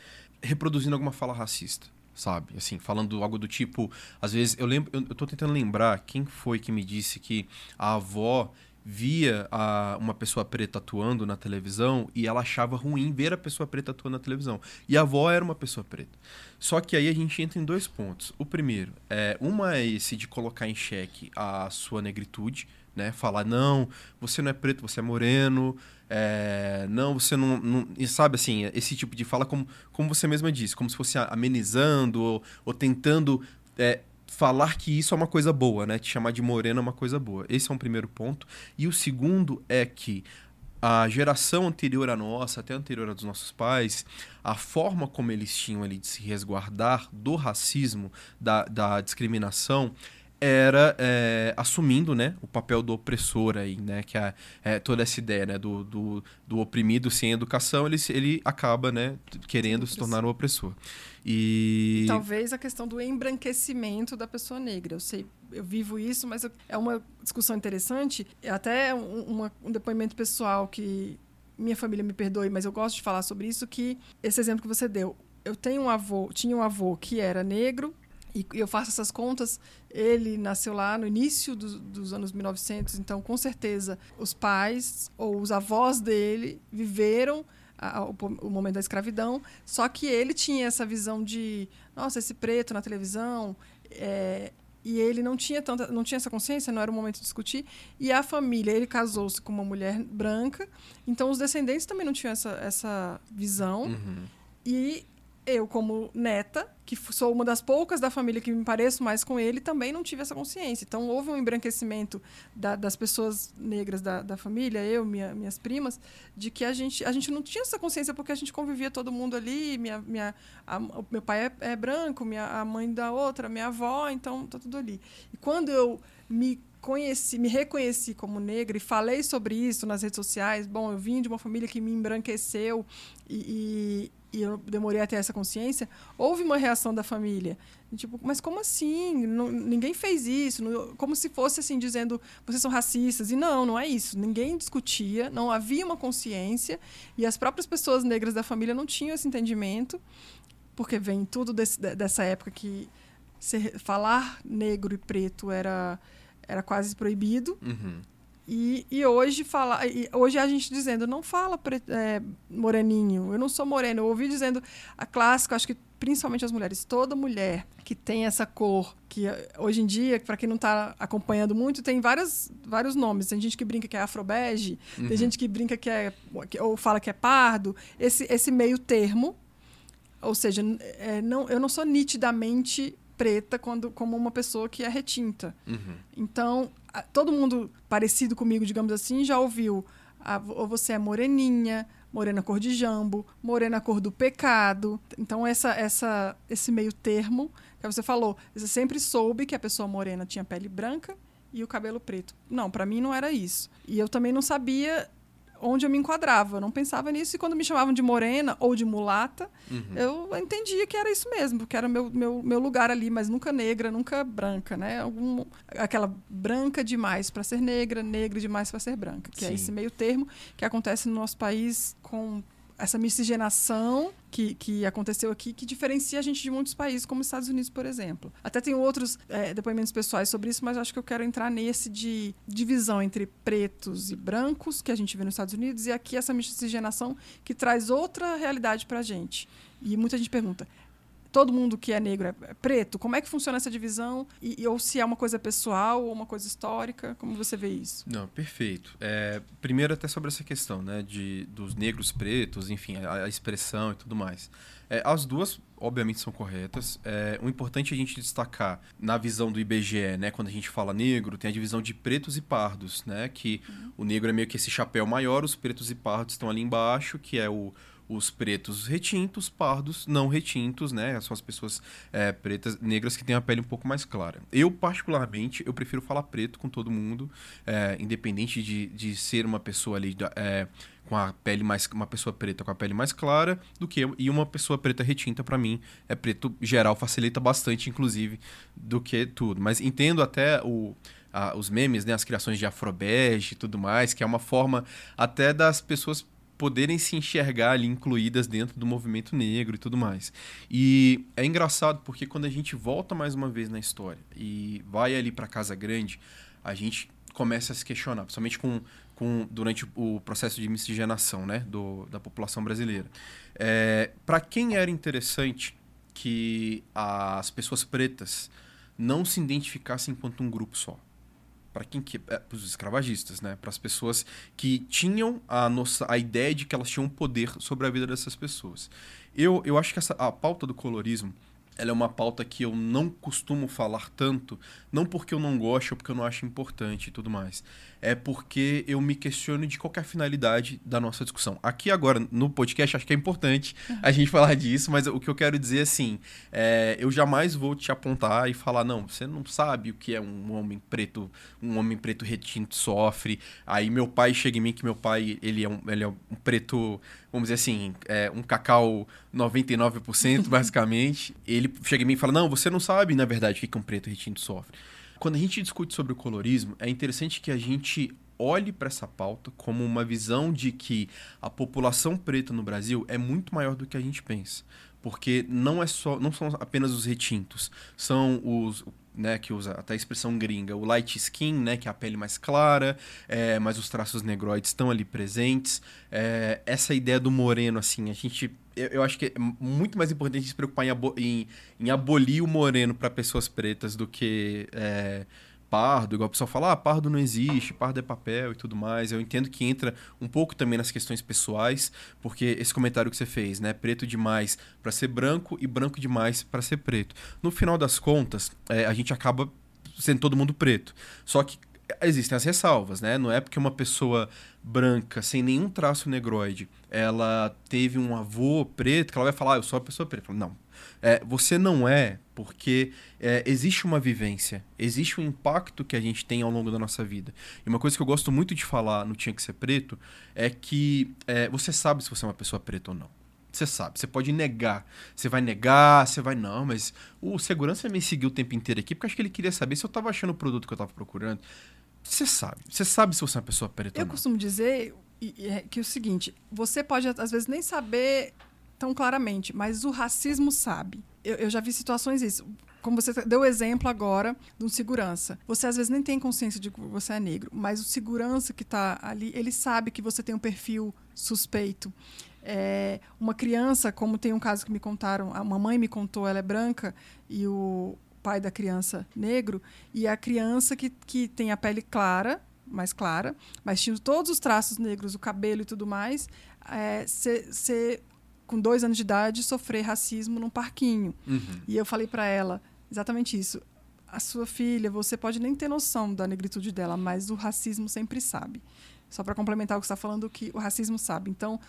reproduzindo alguma fala racista. Sabe? Assim, falando algo do tipo. Às vezes, eu lembro. Eu, eu tô tentando lembrar quem foi que me disse que a avó via a, uma pessoa preta atuando na televisão e ela achava ruim ver a pessoa preta atuando na televisão. E a avó era uma pessoa preta. Só que aí a gente entra em dois pontos. O primeiro, é, uma é esse de colocar em xeque a sua negritude, né? Falar, não, você não é preto, você é moreno, é, não, você não, não- E sabe assim, esse tipo de fala, como, como você mesma disse, como se fosse amenizando ou, ou tentando é, falar que isso é uma coisa boa, né? Te chamar de moreno é uma coisa boa. Esse é um primeiro ponto. E o segundo é que a geração anterior à nossa, até anterior à dos nossos pais, a forma como eles tinham ali de se resguardar do racismo, da, da discriminação, era é, assumindo né, o papel do opressor aí, né? Que é, é toda essa ideia né, do, do, do oprimido sem educação, ele, ele acaba né, querendo se tornar um opressor. E. Talvez a questão do embranquecimento da pessoa negra. Eu sei, eu vivo isso, mas é uma discussão interessante. É até um, uma- um depoimento pessoal que minha família me perdoe, mas eu gosto de falar sobre isso, que esse exemplo que você deu. Eu tenho um avô, tinha um avô que era negro, e eu faço essas contas, ele nasceu lá no início do, dos anos 1900, então com certeza os pais ou os avós dele viveram a, o, o, momento da escravidão, só que ele tinha essa visão de, nossa, esse preto na televisão, é, e ele não tinha tanta, não tinha essa consciência, não era o momento de discutir. E a família, ele casou-se com uma mulher branca, então os descendentes também não tinham essa, essa visão. Uhum. E eu, como neta, que sou uma das poucas da família que me pareço mais com ele, também não tive essa consciência. Então, houve um embranquecimento da, das pessoas negras da, da família, eu, minha, minhas primas, de que a gente, a gente não tinha essa consciência porque a gente convivia todo mundo ali. Minha, minha, a, meu pai é, é, branco, minha, a mãe da outra, minha avó, então tá tudo ali. E quando eu me conheci, me reconheci como negra e falei sobre isso nas redes sociais, bom, eu vim de uma família que me embranqueceu e, e e eu demorei a ter essa consciência, houve uma reação da família. Tipo, mas como assim? Não, ninguém fez isso. Não, como se fosse assim, dizendo, vocês são racistas. E não, não é isso. Ninguém discutia, não havia uma consciência. E as próprias pessoas negras da família não tinham esse entendimento, porque vem tudo desse, dessa época que falar negro e preto era, era quase proibido. Uhum. E, e hoje fala, hoje a gente dizendo, não fala pre, é, moreninho, eu não sou moreno. Eu ouvi dizendo, a clássica, acho que principalmente as mulheres, toda mulher que tem essa cor, que hoje em dia, para quem não está acompanhando muito, tem várias, vários nomes. Tem gente que brinca que é afrobege, uhum. tem gente que brinca que é, ou fala que é pardo. Esse, esse meio termo, ou seja, é, não, eu não sou nitidamente preta quando, como uma pessoa que é retinta. Uhum. Então, todo mundo parecido comigo, digamos assim, já ouviu ou você é moreninha, morena cor de jambo, morena cor do pecado. Então essa essa esse meio termo que você falou, você sempre soube que a pessoa morena tinha pele branca e o cabelo preto. Não, para mim não era isso. E eu também não sabia onde eu me enquadrava. Eu não pensava nisso. E quando me chamavam de morena ou de mulata, uhum. eu entendia que era isso mesmo, porque era meu, meu, meu lugar ali, mas nunca negra, nunca branca, né? Algum, aquela branca demais para ser negra, negra demais para ser branca, que é Sim. é esse meio termo que acontece no nosso país com essa miscigenação que, que aconteceu aqui que diferencia a gente de muitos países, como os Estados Unidos, por exemplo. Até tenho outros é, depoimentos pessoais sobre isso, mas acho que eu quero entrar nesse de divisão entre pretos e brancos, que a gente vê nos Estados Unidos, e aqui essa miscigenação que traz outra realidade para a gente. E muita gente pergunta: todo mundo que é negro é, é preto? Como é que funciona essa divisão? E, ou se é uma coisa pessoal ou uma coisa histórica? Como você vê isso? Não, perfeito. É, primeiro até sobre essa questão, né, de dos negros pretos, enfim, a, a expressão e tudo mais. É, as duas, obviamente, são corretas. É, o importante é a gente destacar na visão do IBGE, né? Quando a gente fala negro, tem a divisão de pretos e pardos, né? Que uhum. o negro é meio que esse chapéu maior, os pretos e pardos estão ali embaixo, que é o os pretos retintos, pardos não retintos, né? São as pessoas é, pretas, negras que têm a pele um pouco mais clara. Eu, particularmente, eu prefiro falar preto com todo mundo, é, independente de, de ser uma pessoa ali é, com a pele mais uma pessoa preta com a pele mais clara do que e uma pessoa preta retinta para mim é preto geral facilita bastante inclusive do que tudo mas entendo até o os memes né as criações de afrobege e tudo mais que é uma forma até das pessoas poderem se enxergar ali incluídas dentro do movimento negro e tudo mais. E é engraçado porque quando a gente volta mais uma vez na história e vai ali para Casa Grande, a gente começa a se questionar, principalmente com, com durante o processo de miscigenação né, do, da população brasileira. É, para quem era interessante que as pessoas pretas não se identificassem enquanto um grupo só para quem que é, os escravagistas, né, para as pessoas que tinham a nossa a ideia de que elas tinham poder sobre a vida dessas pessoas. Eu, eu acho que essa a pauta do colorismo ela é uma pauta que eu não costumo falar tanto, não porque eu não gosto ou porque eu não acho importante e tudo mais. É porque eu me questiono de qual é finalidade da nossa discussão. Aqui agora, no podcast, acho que é importante a gente falar disso, mas o que eu quero dizer assim, é, eu jamais vou te apontar e falar, não, você não sabe o que é um homem preto, um homem preto retinto sofre. Aí meu pai chega em mim que meu pai, ele é um, ele é um preto, vamos dizer assim, é um cacau 99% *laughs* basicamente. ele chega em mim e fala, não, você não sabe, na verdade, o que um preto retinto sofre. Quando a gente discute sobre o colorismo, é interessante que a gente olhe para essa pauta como uma visão de que a população preta no Brasil é muito maior do que a gente pensa. porque não é só não são apenas os retintos, são os né, que usa até a expressão gringa, o light skin, né, que é a pele mais clara, é, mas os traços negroides estão ali presentes. É, essa ideia do moreno, assim, a gente, eu, eu, acho que é muito mais importante a gente se preocupar em, abo em, em abolir o moreno para pessoas pretas do que é, pardo, igual o pessoal fala, ah, pardo não existe, pardo é papel e tudo mais. Eu entendo que entra um pouco também nas questões pessoais, porque esse comentário que você fez, né, preto demais para ser branco e branco demais para ser preto. No final das contas, é, a gente acaba sendo todo mundo preto. Só que existem as ressalvas, né? Não é porque uma pessoa branca, sem nenhum traço negroide, ela teve um avô preto, que ela vai falar, ah, eu sou uma pessoa preta. Não, é, você não é porque é, existe uma vivência, existe um impacto que a gente tem ao longo da nossa vida. E uma coisa que eu gosto muito de falar no Tinha Que Ser Preto é que é, você sabe se você é uma pessoa preta ou não. Você sabe, você pode negar. Você vai negar, você vai, não, mas o segurança me seguiu o tempo inteiro aqui porque acho que ele queria saber se eu estava achando o produto que eu estava procurando. Você sabe, você sabe se você é uma pessoa preta eu ou não. Eu costumo dizer é, que é o seguinte: você pode às vezes nem saber tão claramente, mas o racismo sabe. Eu, eu já vi situações isso. Como você deu o exemplo agora de um segurança. Você às vezes nem tem consciência de que você é negro, mas o segurança que está ali, ele sabe que você tem um perfil suspeito. É, uma criança, como tem um caso que me contaram, a mamãe me contou, ela é branca e o pai da criança negro, e a criança que, que tem a pele clara, mais clara, mas tinha todos os traços negros, o cabelo e tudo mais, é, ser com dois anos de idade, sofrer racismo num parquinho. Uhum. E eu falei para ela exatamente isso. A sua filha, você pode nem ter noção da negritude dela, mas o racismo sempre sabe. Só para complementar o que você está falando, que o racismo sabe. Então,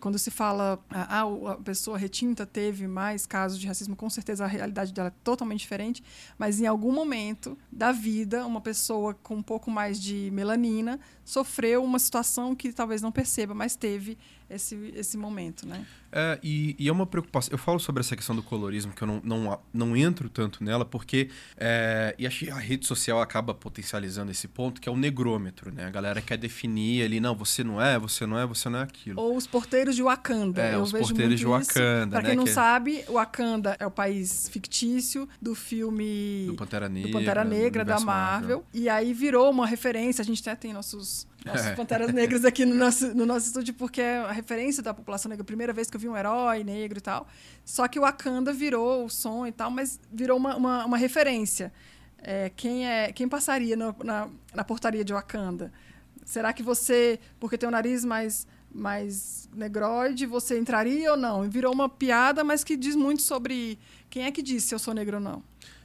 quando se fala, ah, a pessoa retinta teve mais casos de racismo, com certeza a realidade dela é totalmente diferente, mas em algum momento da vida, uma pessoa com um pouco mais de melanina sofreu uma situação que talvez não perceba, mas teve esse, esse momento, né? É, e, e, é uma preocupação. Eu falo sobre essa questão do colorismo, que eu não, não, não entro tanto nela, porque. É, e acho que a rede social acaba potencializando esse ponto, que é o negrômetro, né? A galera quer definir ali, não, você não é, você não é, você não é aquilo. Ou os porteiros de Wakanda. É, eu os porteiros de Wakanda. Para né? quem não que... sabe, Wakanda é o país fictício do filme. Do Pantera Negra. Do Pantera Negra, da Marvel. Marvel. E aí virou uma referência, a gente até tem nossos nossos é. Panteras Negras aqui no nosso, no nosso estúdio, porque é a referência da população negra. Primeira vez que eu vi um herói negro e tal. Só que o Wakanda virou o som e tal, mas virou uma, uma, uma referência. É, quem, é, quem passaria no, na, na portaria de Wakanda? Será que você, porque tem o nariz mais, mais negroide, você entraria ou não? Virou uma piada, mas que diz muito sobre quem é que disse se eu sou negro ou não.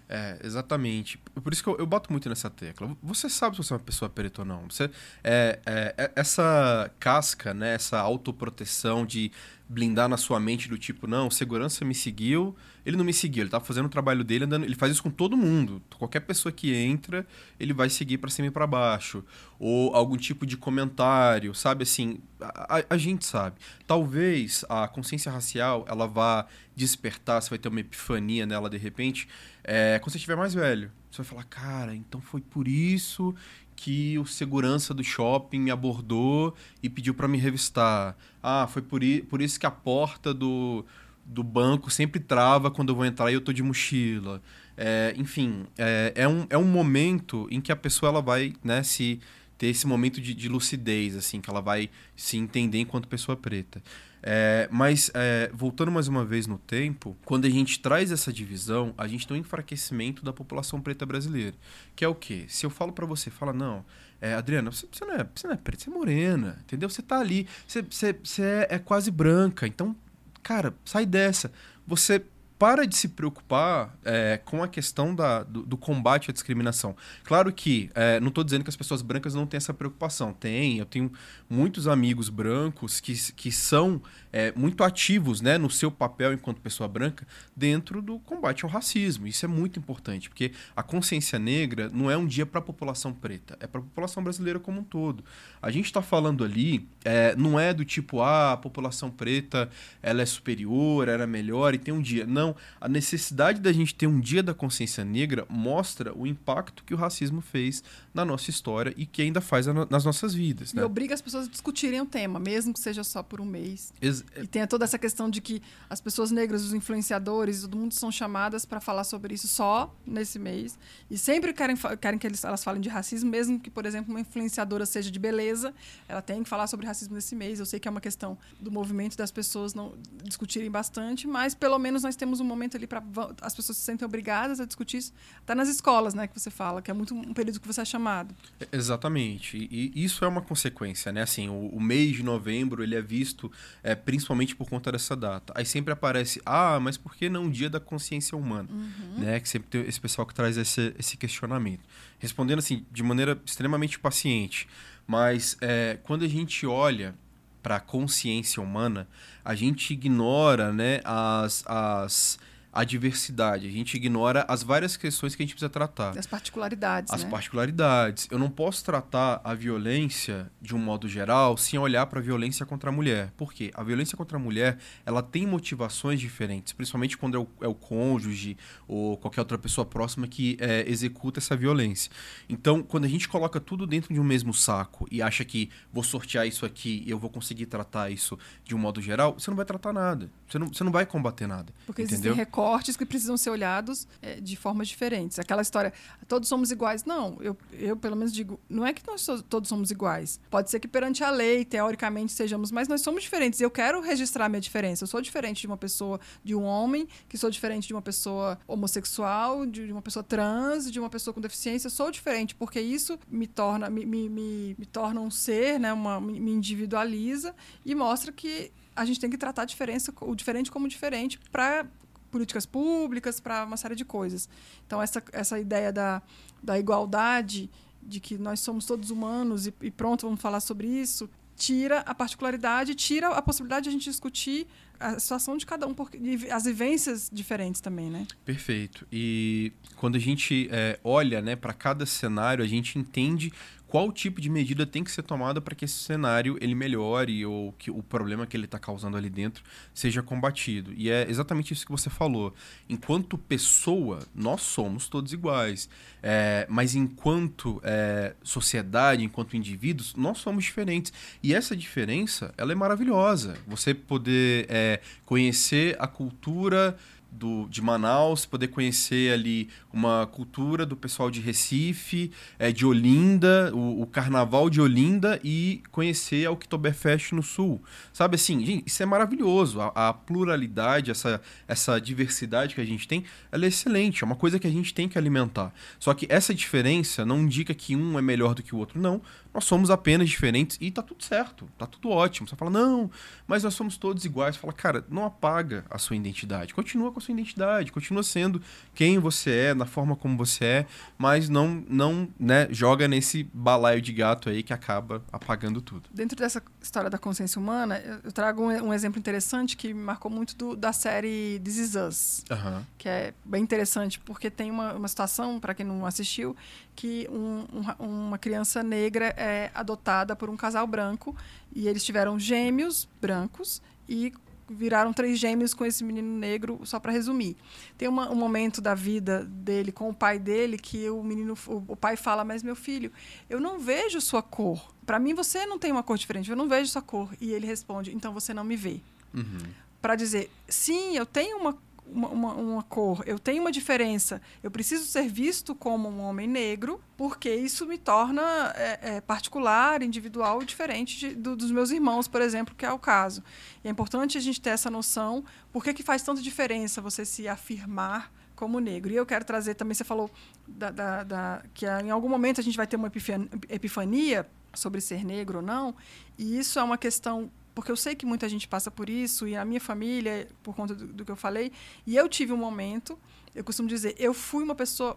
É, exatamente. Por isso que eu, eu boto muito nessa tecla. Você sabe se você é uma pessoa preta ou não. Você, é, é, é essa casca, né, essa autoproteção de blindar na sua mente do tipo, não, segurança me seguiu, ele não me seguiu, ele tá fazendo o trabalho dele, andando, ele faz isso com todo mundo. Qualquer pessoa que entra, ele vai seguir para cima e para baixo. Ou algum tipo de comentário, sabe assim, a, a, gente sabe. Talvez a consciência racial, ela vá despertar, você vai ter uma epifania nela de repente, é, quando você estiver mais velho. Você vai falar, cara, então foi por isso que o segurança do shopping me abordou e pediu para me revistar. Ah, foi por, por isso que a porta do, do banco sempre trava quando eu vou entrar e eu tô de mochila. É, enfim, é, é, um, é um momento em que a pessoa ela vai né, se ter esse momento de, de lucidez, assim, que ela vai se entender enquanto pessoa preta. É, mas, é, voltando mais uma vez no tempo, quando a gente traz essa divisão, a gente tem um enfraquecimento da população preta brasileira. Que é o quê? Se eu falo para você, fala, não, é, Adriana, você, você, não é, você não é preta, você é morena, entendeu? Você tá ali, você, você, você é, é quase branca, então, cara, sai dessa. Você para de se preocupar é, com a questão da, do, do, combate à discriminação. Claro que é, não estou dizendo que as pessoas brancas não têm essa preocupação. Tem, eu tenho muitos amigos brancos que, que são é, muito ativos né, no seu papel enquanto pessoa branca dentro do combate ao racismo. Isso é muito importante, porque a consciência negra não é um dia para a população preta, é para a população brasileira como um todo. A gente está falando ali, é, não é do tipo, ah, a população preta ela é superior, era é melhor e tem um dia. Não Então, a necessidade da gente ter um dia da consciência negra mostra o impacto que o racismo fez na nossa história e que ainda faz nas nossas vidas. Né? E obriga as pessoas a discutirem o tema, mesmo que seja só por um mês. Ex e tenha toda essa questão de que as pessoas negras, os influenciadores, todo mundo são chamadas para falar sobre isso só nesse mês. E sempre querem, querem que eles, elas falem de racismo, mesmo que, por exemplo, uma influenciadora seja de beleza, ela tem que falar sobre racismo nesse mês. Eu sei que é uma questão do movimento das pessoas não discutirem bastante, mas pelo menos nós temos um momento ali para as pessoas se sentem obrigadas a discutir isso. Está nas escolas, né, que você fala, que é muito um período que você é chamado. Exatamente. E, isso é uma consequência, né? Assim, o, o mês de novembro ele é visto é, principalmente por conta dessa data. Aí sempre aparece, ah, mas por que não o dia da consciência humana? Uhum. Né? Que sempre tem esse pessoal que traz esse, esse questionamento. Respondendo assim, de maneira extremamente paciente. Mas é, quando a gente olha para a consciência humana, a gente ignora né, as, as a diversidade, a gente ignora as várias questões que a gente precisa tratar. As particularidades. As né? particularidades. Eu não posso tratar a violência de um modo geral sem olhar para a violência contra a mulher. Por quê? A violência contra a mulher ela tem motivações diferentes, principalmente quando é o, é o cônjuge ou qualquer outra pessoa próxima que é, executa essa violência. Então, quando a gente coloca tudo dentro de um mesmo saco e acha que vou sortear isso aqui e eu vou conseguir tratar isso de um modo geral, você não vai tratar nada. Você não, você não vai combater nada. Porque entendeu? existem recortes que precisam ser olhados é, de formas diferentes. Aquela história, todos somos iguais. Não, eu, eu pelo menos digo, não é que nós todos somos iguais. Pode ser que perante a lei, teoricamente, sejamos, mas nós somos diferentes. Eu quero registrar minha diferença. Eu sou diferente de uma pessoa, de um homem, que sou diferente de uma pessoa homossexual, de uma pessoa trans, de uma pessoa com deficiência. Eu sou diferente, porque isso me torna, me, me, me, me torna um ser, né? Uma, me individualiza e mostra que a gente tem que tratar a diferença, o diferente como diferente para políticas públicas, para uma série de coisas. Então, essa, essa ideia da, da igualdade, de que nós somos todos humanos e, e pronto, vamos falar sobre isso, tira a particularidade, tira a possibilidade de a gente discutir a situação de cada um, porque, as vivências diferentes também, né? Perfeito. E quando a gente é, olha né, para cada cenário, a gente entende qual tipo de medida tem que ser tomada para que esse cenário ele melhore ou que o problema que ele está causando ali dentro seja combatido. E é exatamente isso que você falou. Enquanto pessoa, nós somos todos iguais. É, mas enquanto é, sociedade, enquanto indivíduos, nós somos diferentes. E essa diferença, ela é maravilhosa. Você poder é, conhecer a cultura do, de Manaus, poder conhecer ali uma cultura do pessoal de Recife, é, de Olinda, o, o, carnaval de Olinda e conhecer a Oktoberfest no Sul. Sabe assim, gente, isso é maravilhoso. A, a, pluralidade, essa, essa diversidade que a gente tem, ela é excelente. É uma coisa que a gente tem que alimentar. Só que essa diferença não indica que um é melhor do que o outro. Não. Nós somos apenas diferentes e tá tudo certo. Tá tudo ótimo. Você fala, não, mas nós somos todos iguais. Você fala, cara, não apaga a sua identidade. Continua com a sua identidade. Continua sendo quem você é, na forma como você é, mas não, não né, joga nesse balaio de gato aí que acaba apagando tudo. Dentro dessa história da consciência humana, eu trago um, um exemplo interessante que me marcou muito do, da série This Is Us, uhum. que é bem interessante porque tem uma, uma situação, para quem não assistiu, que um, um, uma criança negra é adotada por um casal branco e eles tiveram gêmeos brancos e viraram três gêmeos com esse menino negro, só para resumir. Tem uma, um momento da vida dele com o pai dele que o menino, o, o pai fala: "Mas meu filho, eu não vejo sua cor. Para mim você não tem uma cor diferente. Eu não vejo sua cor." E ele responde: "Então você não me vê." Uhum. Para dizer: "Sim, eu tenho uma uma, uma, uma, cor, eu tenho uma diferença, eu preciso ser visto como um homem negro, porque isso me torna é, é, particular, individual, diferente de, do, dos meus irmãos, por exemplo, que é o caso. E é importante a gente ter essa noção, por que faz tanta diferença você se afirmar como negro. E eu quero trazer também, você falou da, da, da, que em algum momento a gente vai ter uma epifania sobre ser negro ou não, e isso é uma questão porque eu sei que muita gente passa por isso, e a minha família, por conta do, do que eu falei, e eu tive um momento, eu costumo dizer, eu fui uma pessoa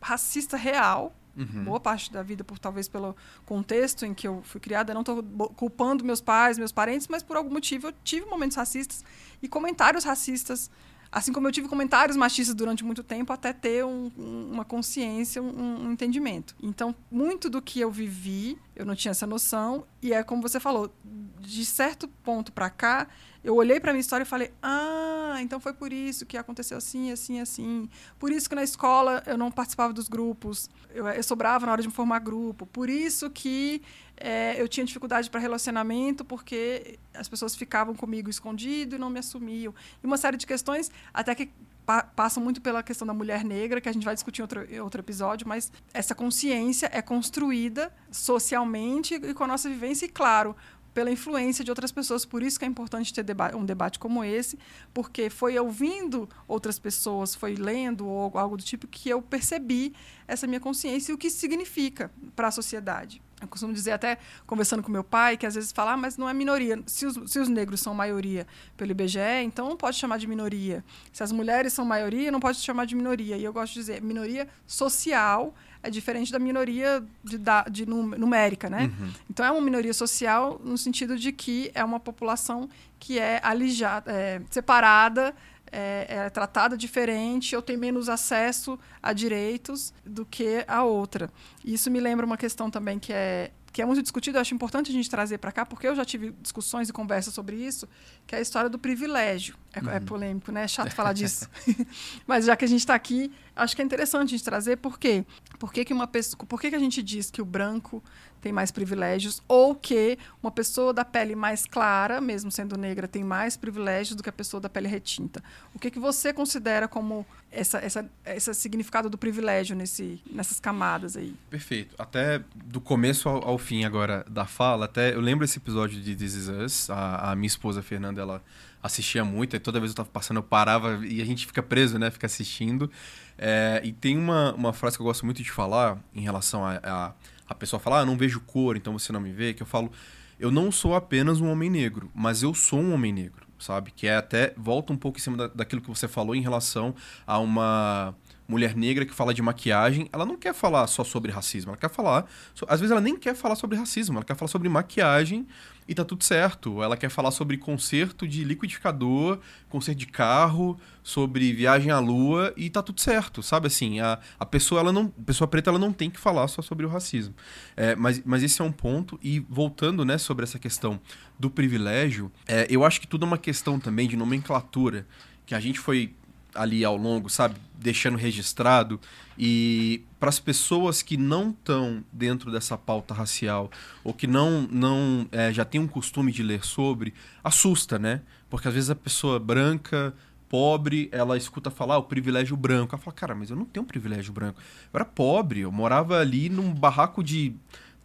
racista real, Uhum. boa parte da vida, por talvez pelo contexto em que eu fui criada. Eu não estou culpando meus pais, meus parentes, mas por algum motivo eu tive momentos racistas e comentários racistas Assim como eu tive comentários machistas durante muito tempo, até ter um, uma consciência, um, um, entendimento. Então, muito do que eu vivi, eu não tinha essa noção. E é como você falou, de certo ponto para cá, eu olhei para minha história e falei: "Ah, então foi por isso que aconteceu assim, assim, assim. Por isso que na escola eu não participava dos grupos. Eu, eu sobrava na hora de formar grupo. Por isso que é, eu tinha dificuldade para relacionamento porque as pessoas ficavam comigo escondido e não me assumiam. E uma série de questões até que pa passam muito pela questão da mulher negra, que a gente vai discutir em outro, em outro episódio, mas essa consciência é construída socialmente e com a nossa vivência, e claro, pela influência de outras pessoas. Por isso que é importante ter deba um debate como esse, porque foi ouvindo outras pessoas, foi lendo ou algo do tipo que eu percebi essa minha consciência e o que significa para a sociedade. Eu costumo dizer, até conversando com meu pai, que às vezes fala, ah, mas não é minoria. Se os, se os negros são maioria pelo IBGE, então não pode chamar de minoria. Se as mulheres são maioria, não pode chamar de minoria. E eu gosto de dizer, minoria social é diferente da minoria de, de numérica, né? Uhum. Então é uma minoria social no sentido de que é uma população que é alijada, é, separada é, é, tratada diferente ou tem menos acesso a direitos do que a outra. Isso me lembra uma questão também que é que é muito discutido, eu acho importante a gente trazer para cá, porque eu já tive discussões e conversas sobre isso, que é a história do privilégio. É, é uhum. é polêmico, né? É chato falar *laughs* disso. *laughs* Mas já que a gente está aqui, acho que é interessante a gente trazer por quê? Por que, que uma pessoa, por que, que a gente diz que o branco tem mais privilégios ou que uma pessoa da pele mais clara, mesmo sendo negra, tem mais privilégios do que a pessoa da pele retinta. O que, que você considera como essa, essa, esse significado do privilégio nesse, nessas camadas aí? Perfeito. Até do começo ao, ao fim agora da fala, até eu lembro esse episódio de This Is Us, a, a minha esposa Fernanda, ela assistia muito, e toda vez eu estava passando eu parava e a gente fica preso, né? Fica assistindo. É, e tem uma, uma frase que eu gosto muito de falar em relação a, a a pessoa fala, ah, não vejo cor, então você não me vê, que eu falo, eu não sou apenas um homem negro, mas eu sou um homem negro, sabe? Que é até, volta um pouco em cima da, daquilo que você falou em relação a uma mulher negra que fala de maquiagem, ela não quer falar só sobre racismo, ela quer falar. Às vezes ela nem quer falar sobre racismo, ela quer falar sobre maquiagem e tá tudo certo. Ela quer falar sobre conserto de liquidificador, conserto de carro, sobre viagem à lua e tá tudo certo, sabe? Assim, a, a pessoa, ela não. Pessoa preta ela não tem que falar só sobre o racismo. É, mas, mas esse é um ponto. E voltando, né, sobre essa questão do privilégio, é, eu acho que tudo é uma questão também de nomenclatura. Que a gente foi ali ao longo, sabe? Deixando registrado. E para as pessoas que não estão dentro dessa pauta racial ou que não, não é, já tem um costume de ler sobre, assusta, né? Porque às vezes a pessoa branca, pobre, ela escuta falar ah, o privilégio branco. Ela fala, cara, mas eu não tenho um privilégio branco. Eu era pobre, eu morava ali num barraco de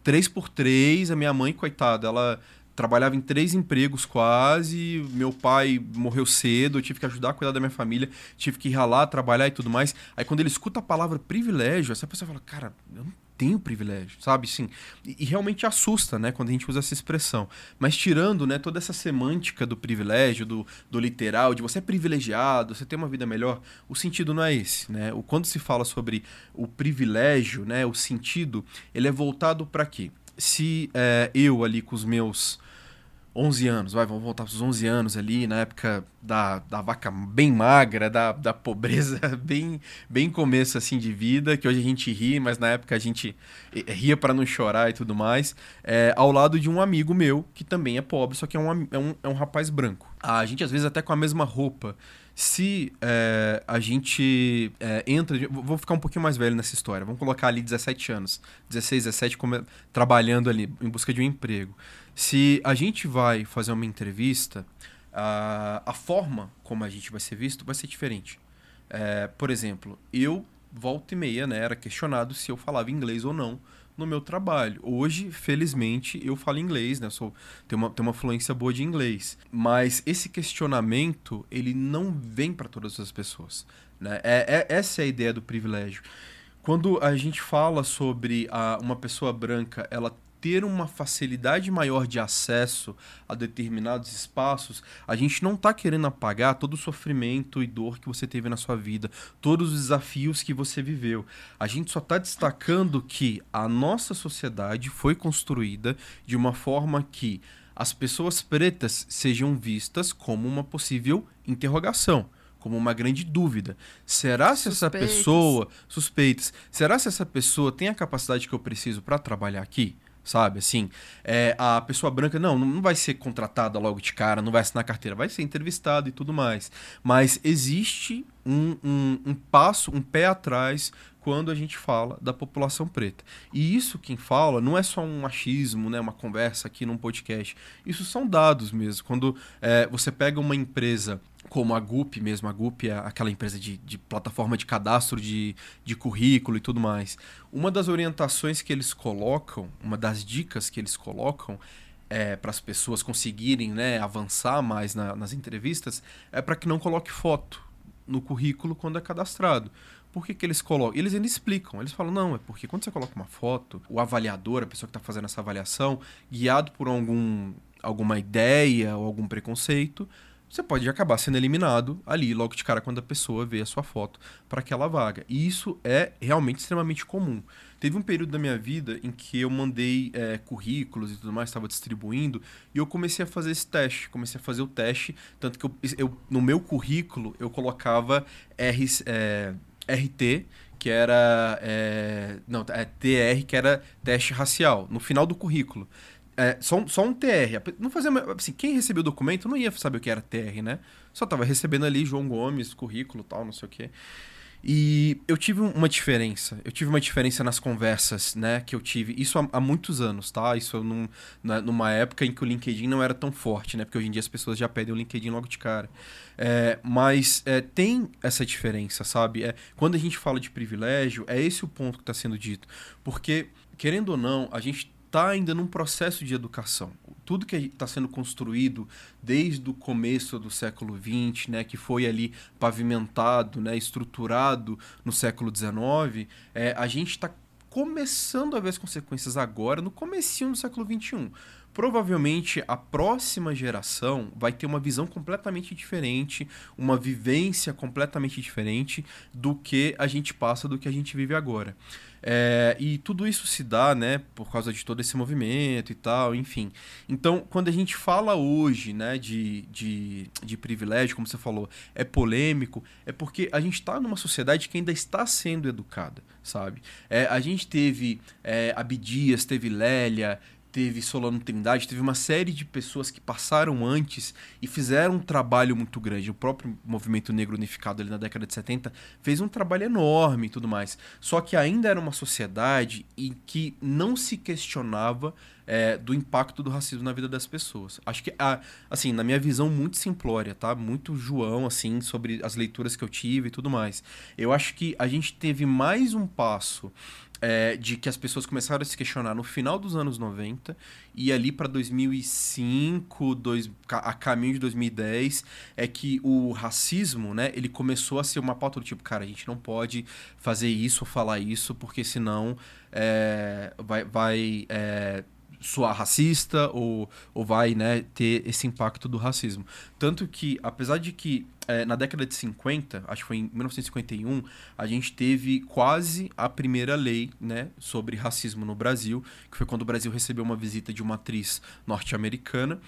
3 por 3 a minha mãe, coitada, ela trabalhava em três empregos quase. Meu pai morreu cedo, eu tive que ajudar a cuidar da minha família, tive que ralar, trabalhar e tudo mais. Aí quando ele escuta a palavra privilégio, essa pessoa fala: Cara, eu não tenho privilégio, sabe? Sim. E, e, realmente assusta, né, quando a gente usa essa expressão. Mas tirando, né, toda essa semântica do privilégio, do, do literal, de você é privilegiado, você tem uma vida melhor, o sentido não é esse, né? O, quando se fala sobre o privilégio, né, o sentido, ele é voltado para quê? Se é, eu ali com os meus 11 anos, vai, vamos voltar para os 11 anos ali, na época da, da vaca bem magra, da, da pobreza *laughs* bem, bem começo assim de vida, que hoje a gente ri, mas na época a gente eh, ria para não chorar e tudo mais, é, ao lado de um amigo meu que também é pobre, só que é um, é um, é um rapaz branco. A gente às vezes até com a mesma roupa. Se é, a gente é, entra. Vou ficar um pouquinho mais velho nessa história. Vamos colocar ali 17 anos, 16, 17, como, trabalhando ali em busca de um emprego. Se a gente vai fazer uma entrevista, a, a forma como a gente vai ser visto vai ser diferente. É, por exemplo, eu, volta e meia, né, era questionado se eu falava inglês ou não no meu trabalho. Hoje, felizmente, eu falo inglês, né? Sou, tenho, uma, tenho uma fluência boa de inglês. Mas esse questionamento, ele não vem para todas as pessoas. Né? É, é, essa é a ideia do privilégio. Quando a gente fala sobre a, uma pessoa branca, ela ter uma facilidade maior de acesso a determinados espaços, a gente não está querendo apagar todo o sofrimento e dor que você teve na sua vida, todos os desafios que você viveu. A gente só está destacando que a nossa sociedade foi construída de uma forma que as pessoas pretas sejam vistas como uma possível interrogação como uma grande dúvida. Será se essa pessoa suspeitas? Será se essa pessoa tem a capacidade que eu preciso para trabalhar aqui? Sabe? Assim, é, a pessoa branca não, não vai ser contratada logo de cara, não vai assinar carteira, vai ser entrevistado e tudo mais. Mas existe um, um, um passo, um pé atrás quando a gente fala da população preta. E isso quem fala não é só um machismo, né, uma conversa aqui num podcast. Isso são dados mesmo. Quando é, você pega uma empresa como a GUP mesmo, a GUP é aquela empresa de, de plataforma de cadastro de, de currículo e tudo mais. Uma das orientações que eles colocam, uma das dicas que eles colocam é, para as pessoas conseguirem né, avançar mais na, nas entrevistas é para que não coloque foto no currículo quando é cadastrado. Por que, que eles colocam? Eles ainda explicam. Eles falam, não, é porque quando você coloca uma foto, o avaliador, a pessoa que está fazendo essa avaliação, guiado por algum, alguma ideia ou algum preconceito, você pode acabar sendo eliminado ali logo de cara quando a pessoa vê a sua foto para aquela vaga. E isso é realmente extremamente comum. Teve um período da minha vida em que eu mandei é, currículos e tudo mais, estava distribuindo, e eu comecei a fazer esse teste. Comecei a fazer o teste, tanto que eu, eu no meu currículo eu colocava R, é, RT, que era. É, não, é TR, que era teste racial, no final do currículo. É, só, só um TR. Não fazia, assim, quem recebeu o documento não ia saber o que era TR, né? Só tava recebendo ali João Gomes, currículo tal, não sei o quê. E eu tive uma diferença. Eu tive uma diferença nas conversas, né? Que eu tive. Isso há, há muitos anos, tá? Isso num, na, numa época em que o LinkedIn não era tão forte, né? Porque hoje em dia as pessoas já pedem o LinkedIn logo de cara. É, mas é, tem essa diferença, sabe? É, quando a gente fala de privilégio, é esse o ponto que está sendo dito. Porque, querendo ou não, a gente está ainda num processo de educação. Tudo que está sendo construído desde o começo do século XX, né, que foi ali pavimentado, né, estruturado no século XIX, é, a gente está começando a ver as consequências agora, no comecinho do século XXI provavelmente a próxima geração vai ter uma visão completamente diferente, uma vivência completamente diferente do que a gente passa, do que a gente vive agora. É, e tudo isso se dá, né, por causa de todo esse movimento e tal, enfim. Então, quando a gente fala hoje, né, de, de, de privilégio, como você falou, é polêmico, é porque a gente está numa sociedade que ainda está sendo educada, sabe? É, a gente teve é, Abdias, teve Lélia, teve Solano Trindade, teve uma série de pessoas que passaram antes e fizeram um trabalho muito grande. O próprio movimento negro unificado ali na década de 70 fez um trabalho enorme e tudo mais. Só que ainda era uma sociedade em que não se questionava é, do impacto do racismo na vida das pessoas. Acho que, assim, na minha visão muito simplória, tá? Muito João, assim, sobre as leituras que eu tive e tudo mais. Eu acho que a gente teve mais um passo é, de que as pessoas começaram a se questionar no final dos anos 90 e ali para 2005, dois, a caminho de 2010, é que o racismo, né, ele começou a ser uma pauta do tipo, cara, a gente não pode fazer isso ou falar isso, porque senão é, vai, vai é, soar racista ou, ou vai né, ter esse impacto do racismo. Tanto que, apesar de que é, na década de 50, acho que foi em 1951, a gente teve quase a primeira lei né, sobre racismo no Brasil, que foi quando o Brasil recebeu uma visita de uma atriz norte-americana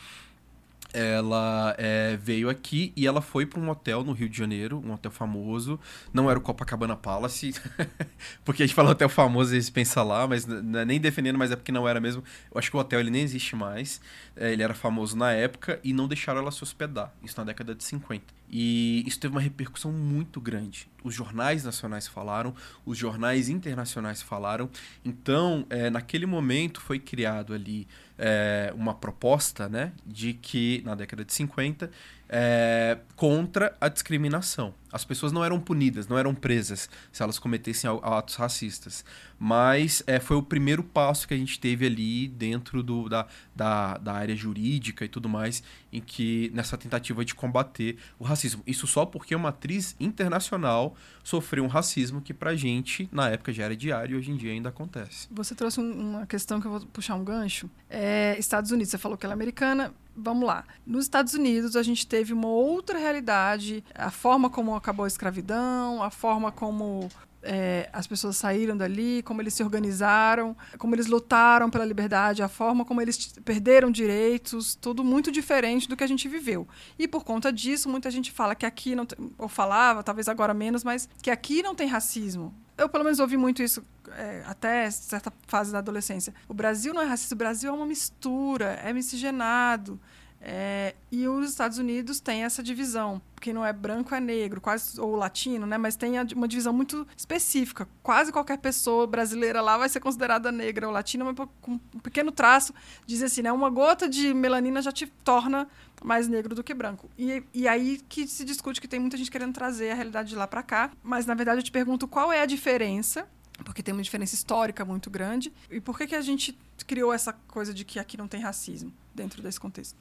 ela é, veio aqui e ela foi para um hotel no Rio de Janeiro, um hotel famoso. Não era o Copacabana Palace, *laughs* porque a gente fala hotel famoso e eles pensam lá, mas é nem defendendo, mas é porque não era mesmo. Eu acho que o hotel ele nem existe mais. É, ele era famoso na época e não deixaram ela se hospedar. Isso na década de 50. E isso teve uma repercussão muito grande. Os jornais nacionais falaram, os jornais internacionais falaram. Então, é, naquele momento foi criado ali é, uma proposta né, de que, na década de 50, é, contra a discriminação. As pessoas não eram punidas, não eram presas se elas cometessem atos racistas. Mas é, foi o primeiro passo que a gente teve ali dentro do, da, da, da, área jurídica e tudo mais, em que nessa tentativa de combater o racismo. Isso só porque uma atriz internacional sofreu um racismo que pra gente, na época, já era diário e hoje em dia ainda acontece. Você trouxe um, uma questão que eu vou puxar um gancho. É, Estados Unidos, você falou que ela é americana, vamos lá. Nos Estados Unidos, a gente teve uma outra realidade, a forma como acabou a escravidão, a forma como é, as pessoas saíram dali, como eles se organizaram, como eles lutaram pela liberdade, a forma como eles perderam direitos, tudo muito diferente do que a gente viveu. E por conta disso, muita gente fala que aqui não tem, ou falava, talvez agora menos, mas que aqui não tem racismo. Eu, pelo menos, ouvi muito isso é, até certa fase da adolescência. O Brasil não é racista, o Brasil é uma mistura, é miscigenado. É, e os Estados Unidos têm essa divisão. Quem não é branco é negro, quase ou latino, né? Mas tem uma divisão muito específica. Quase qualquer pessoa brasileira lá vai ser considerada negra ou latina, mas com um pequeno traço diz assim, né? Uma gota de melanina já te torna mais negro do que branco. E, e aí que se discute que tem muita gente querendo trazer a realidade de lá para cá. Mas na verdade eu te pergunto qual é a diferença porque tem uma diferença histórica muito grande. E por que, que a gente criou essa coisa de que aqui não tem racismo dentro desse contexto?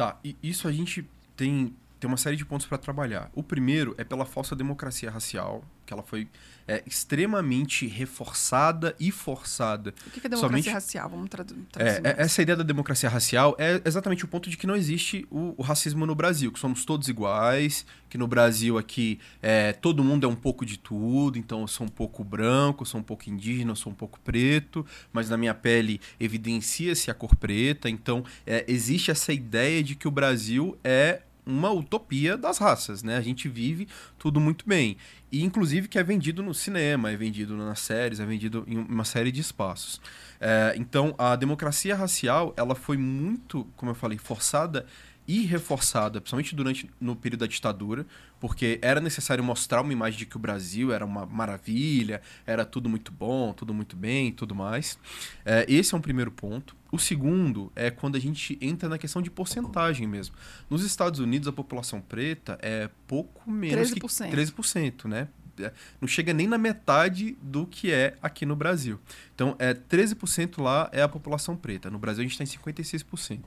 Tá, e isso a gente tem, tem uma série de pontos para trabalhar. O primeiro é pela falsa democracia racial, que ela foi é, extremamente reforçada e forçada. O que é democracia Somente... racial? Vamos traduzir. É, é, essa ideia da democracia racial é exatamente o ponto de que não existe o, o racismo no Brasil, que somos todos iguais, que no Brasil aqui é, todo mundo é um pouco de tudo, então eu sou um pouco branco, eu sou um pouco indígena, eu sou um pouco preto, mas na minha pele evidencia-se a cor preta, então é, existe essa ideia de que o Brasil é uma utopia das raças, né? A gente vive tudo muito bem. E, inclusive, que é vendido no cinema, é vendido nas séries, é vendido em uma série de espaços. É, então, a democracia racial, ela foi muito, como eu falei, forçada e reforçada, principalmente durante no período da ditadura, porque era necessário mostrar uma imagem de que o Brasil era uma maravilha, era tudo muito bom, tudo muito bem e tudo mais. É, esse é um primeiro ponto. O segundo é quando a gente entra na questão de porcentagem mesmo. Nos Estados Unidos, a população preta é pouco menos 13%. que 13%, né? É, não chega nem na metade do que é aqui no Brasil. Então, é 13% lá é a população preta. No Brasil, a gente está em 56%.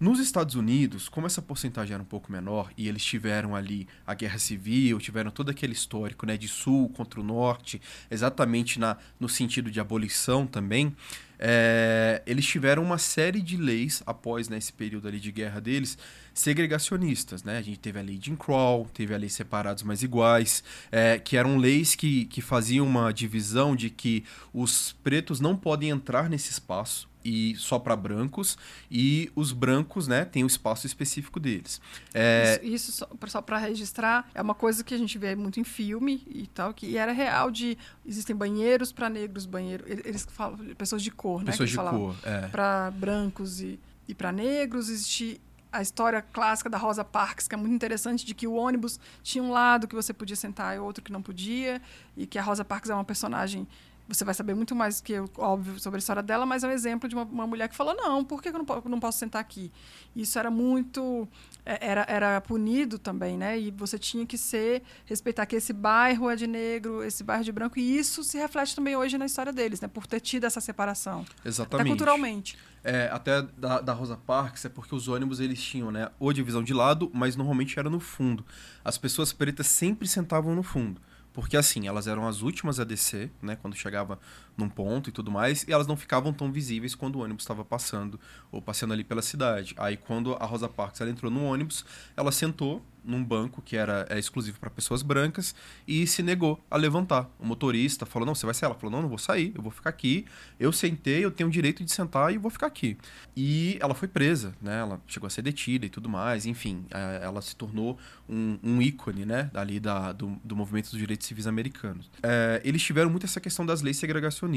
Nos Estados Unidos, como essa porcentagem era um pouco menor e eles tiveram ali a guerra civil, tiveram todo aquele histórico né, de sul contra o norte, exatamente na, no sentido de abolição também, é, eles tiveram uma série de leis após né, esse período ali de guerra deles segregacionistas, né? A gente teve a lei Jim Crow, teve a lei Separados Mais Iguais, é, que eram leis que, que faziam uma divisão de que os pretos não podem entrar nesse espaço, e só para brancos e os brancos, né, têm o um espaço específico deles. É... Isso, isso, só para registrar é uma coisa que a gente vê muito em filme e tal, que era real de existem banheiros para negros, banheiro eles falam pessoas de cor, né, pessoas de cor, é. para brancos e, e para negros existe a história clássica da Rosa Parks, que é muito interessante, de que o ônibus tinha um lado que você podia sentar e outro que não podia, e que a Rosa Parks é uma personagem você vai saber muito mais que eu, óbvio, sobre a história dela, mas é um exemplo de uma, uma mulher que falou: não, por que eu não, não posso sentar aqui? Isso era muito. É, era, era punido também, né? E você tinha que ser, respeitar que esse bairro é de negro, esse bairro é de branco, e isso se reflete também hoje na história deles, né? Por ter tido essa separação. Exatamente. Até culturalmente. É, até da, da Rosa Parks é porque os ônibus eles tinham, né? Ou divisão de lado, mas normalmente era no fundo. As pessoas pretas sempre sentavam no fundo. Porque assim, elas eram as últimas a descer, né? Quando chegava num ponto e tudo mais, e elas não ficavam tão visíveis quando o ônibus estava passando ou passeando ali pela cidade. Aí quando a Rosa Parks ela entrou no ônibus, ela sentou num banco que era é, exclusivo para pessoas brancas e se negou a levantar. O motorista falou: "Não, você vai sair". Ela falou: "Não, não vou sair, eu vou ficar aqui. Eu sentei, eu tenho o direito de sentar e vou ficar aqui". E ela foi presa, né? Ela chegou a ser detida e tudo mais, enfim, ela se tornou um, um ícone, né, ali da, do, do movimento dos direitos civis americanos. É, eles tiveram muito essa questão das leis segregacionistas.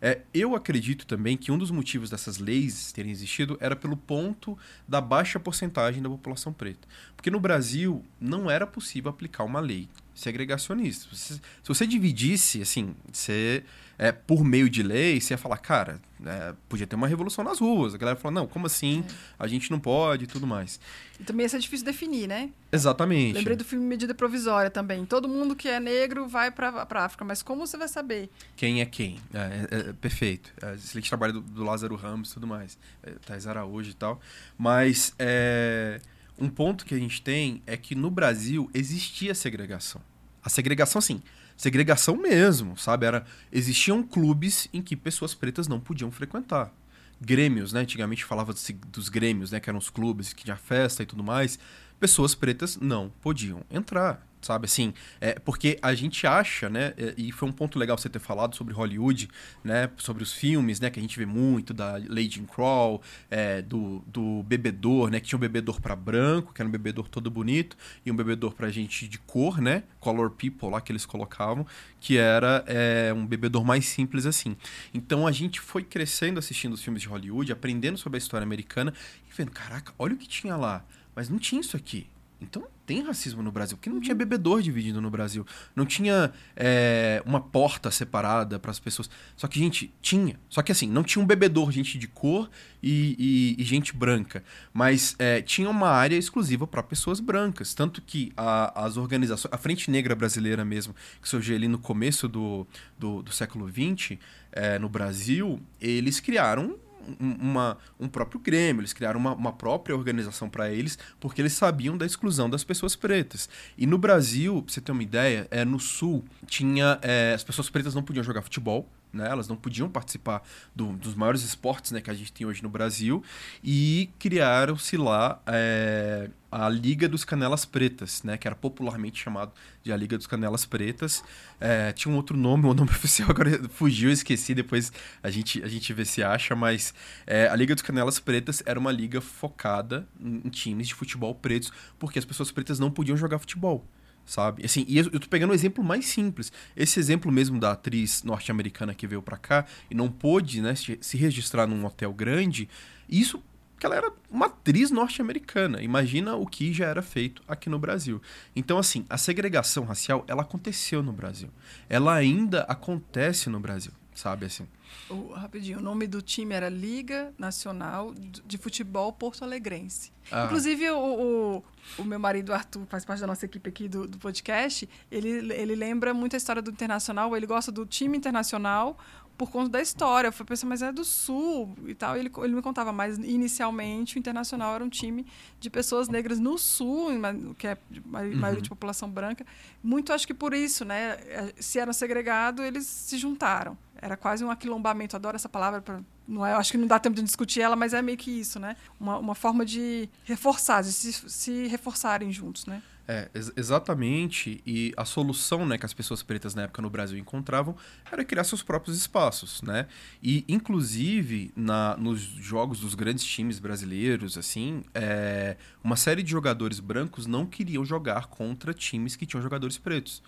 É, eu acredito também que um dos motivos dessas leis terem existido era pelo ponto da baixa porcentagem da população preta. Porque no Brasil não era possível aplicar uma lei segregacionista. Se, se você dividisse, assim, você, é, por meio de lei, você ia falar, cara, é, podia ter uma revolução nas ruas. A galera falou, não, como assim? É. A gente não pode e tudo mais. E também isso é difícil definir, né? Exatamente. Lembrei do filme Medida Provisória também. Todo mundo que é negro vai para a África, mas como você vai saber? Quem é quem? É, é, é perfeito. É, excelente trabalho do, do Lázaro Ramos e tudo mais. É, Thais Araújo e tal. Mas... É, um ponto que a gente tem é que no Brasil existia segregação. A segregação, sim, segregação mesmo, sabe? Era, existiam clubes em que pessoas pretas não podiam frequentar. Grêmios, né? Antigamente falava dos, dos grêmios, né? Que eram os clubes que tinha festa e tudo mais pessoas pretas não podiam entrar sabe assim é porque a gente acha né é, e foi um ponto legal você ter falado sobre Hollywood né sobre os filmes né que a gente vê muito da Lady Crawl é, do, do bebedor né que tinha um bebedor para branco que era um bebedor todo bonito e um bebedor para gente de cor né color people lá que eles colocavam que era é, um bebedor mais simples assim. Então a gente foi crescendo assistindo os filmes de Hollywood aprendendo sobre a história americana e vendo caraca olha o que tinha lá mas não tinha isso aqui então tem racismo no Brasil, porque não tinha bebedor dividido no Brasil. Não tinha é, uma porta separada para as pessoas. Só que, gente, tinha. Só que assim, não tinha um bebedor, gente de cor e, e, e gente branca. Mas é, tinha uma área exclusiva para pessoas brancas. Tanto que a, as organizações. A Frente Negra Brasileira mesmo, que surgiu ali no começo do, do, do século XX, é, no Brasil, eles criaram uma, um próprio Grêmio, eles criaram uma, uma própria organização para eles, porque eles sabiam da exclusão das pessoas pretas. E no Brasil, pra você ter uma ideia, é, no Sul, tinha. É, as pessoas pretas não podiam jogar futebol, né? Elas não podiam participar do, dos maiores esportes né, que a gente tem hoje no Brasil. E criaram-se lá é, a Liga dos Canelas Pretas, né? Que era popularmente chamado de a Liga dos Canelas Pretas. É, tinha um outro nome, *laughs* o um nome oficial agora fugiu, esqueci, depois a gente, a gente vê se acha, mas é, a Liga dos Canelas Pretas era uma liga focada em, em times de futebol pretos, porque as pessoas pretas não podiam jogar futebol sabe? Assim, e eu, tô pegando um exemplo mais simples. Esse exemplo mesmo da atriz norte-americana que veio para cá e não pôde, né, se registrar num hotel grande, isso que ela era uma atriz norte-americana. Imagina o que já era feito aqui no Brasil. Então, assim, a segregação racial, ela aconteceu no Brasil. Ela ainda acontece no Brasil, sabe assim? O, rapidinho, o nome do time era Liga Nacional de Futebol Porto Alegrense. Ah. Inclusive, o, o, o, meu marido Arthur, faz parte da nossa equipe aqui do, do podcast, ele, ele lembra muito a história do Internacional, ele gosta do time internacional por conta da história. Eu fui pensar, mas é do Sul e tal. E ele, ele me contava, mas inicialmente o Internacional era um time de pessoas negras no Sul, que é maioria uhum. de população branca. Muito acho que por isso, né? É, se eram segregados, eles se juntaram. Era quase um aquilombamento. Adoro essa palavra. Pra, não é, acho que não dá tempo de discutir ela, mas é meio que isso, né? Uma, uma forma de reforçar, de se, se reforçarem juntos, né? É, ex exatamente. E a solução né, que as pessoas pretas na época no Brasil encontravam era criar seus próprios espaços, né? E, inclusive, na, nos jogos dos grandes times brasileiros, assim, é, uma série de jogadores brancos não queriam jogar contra times que tinham jogadores pretos.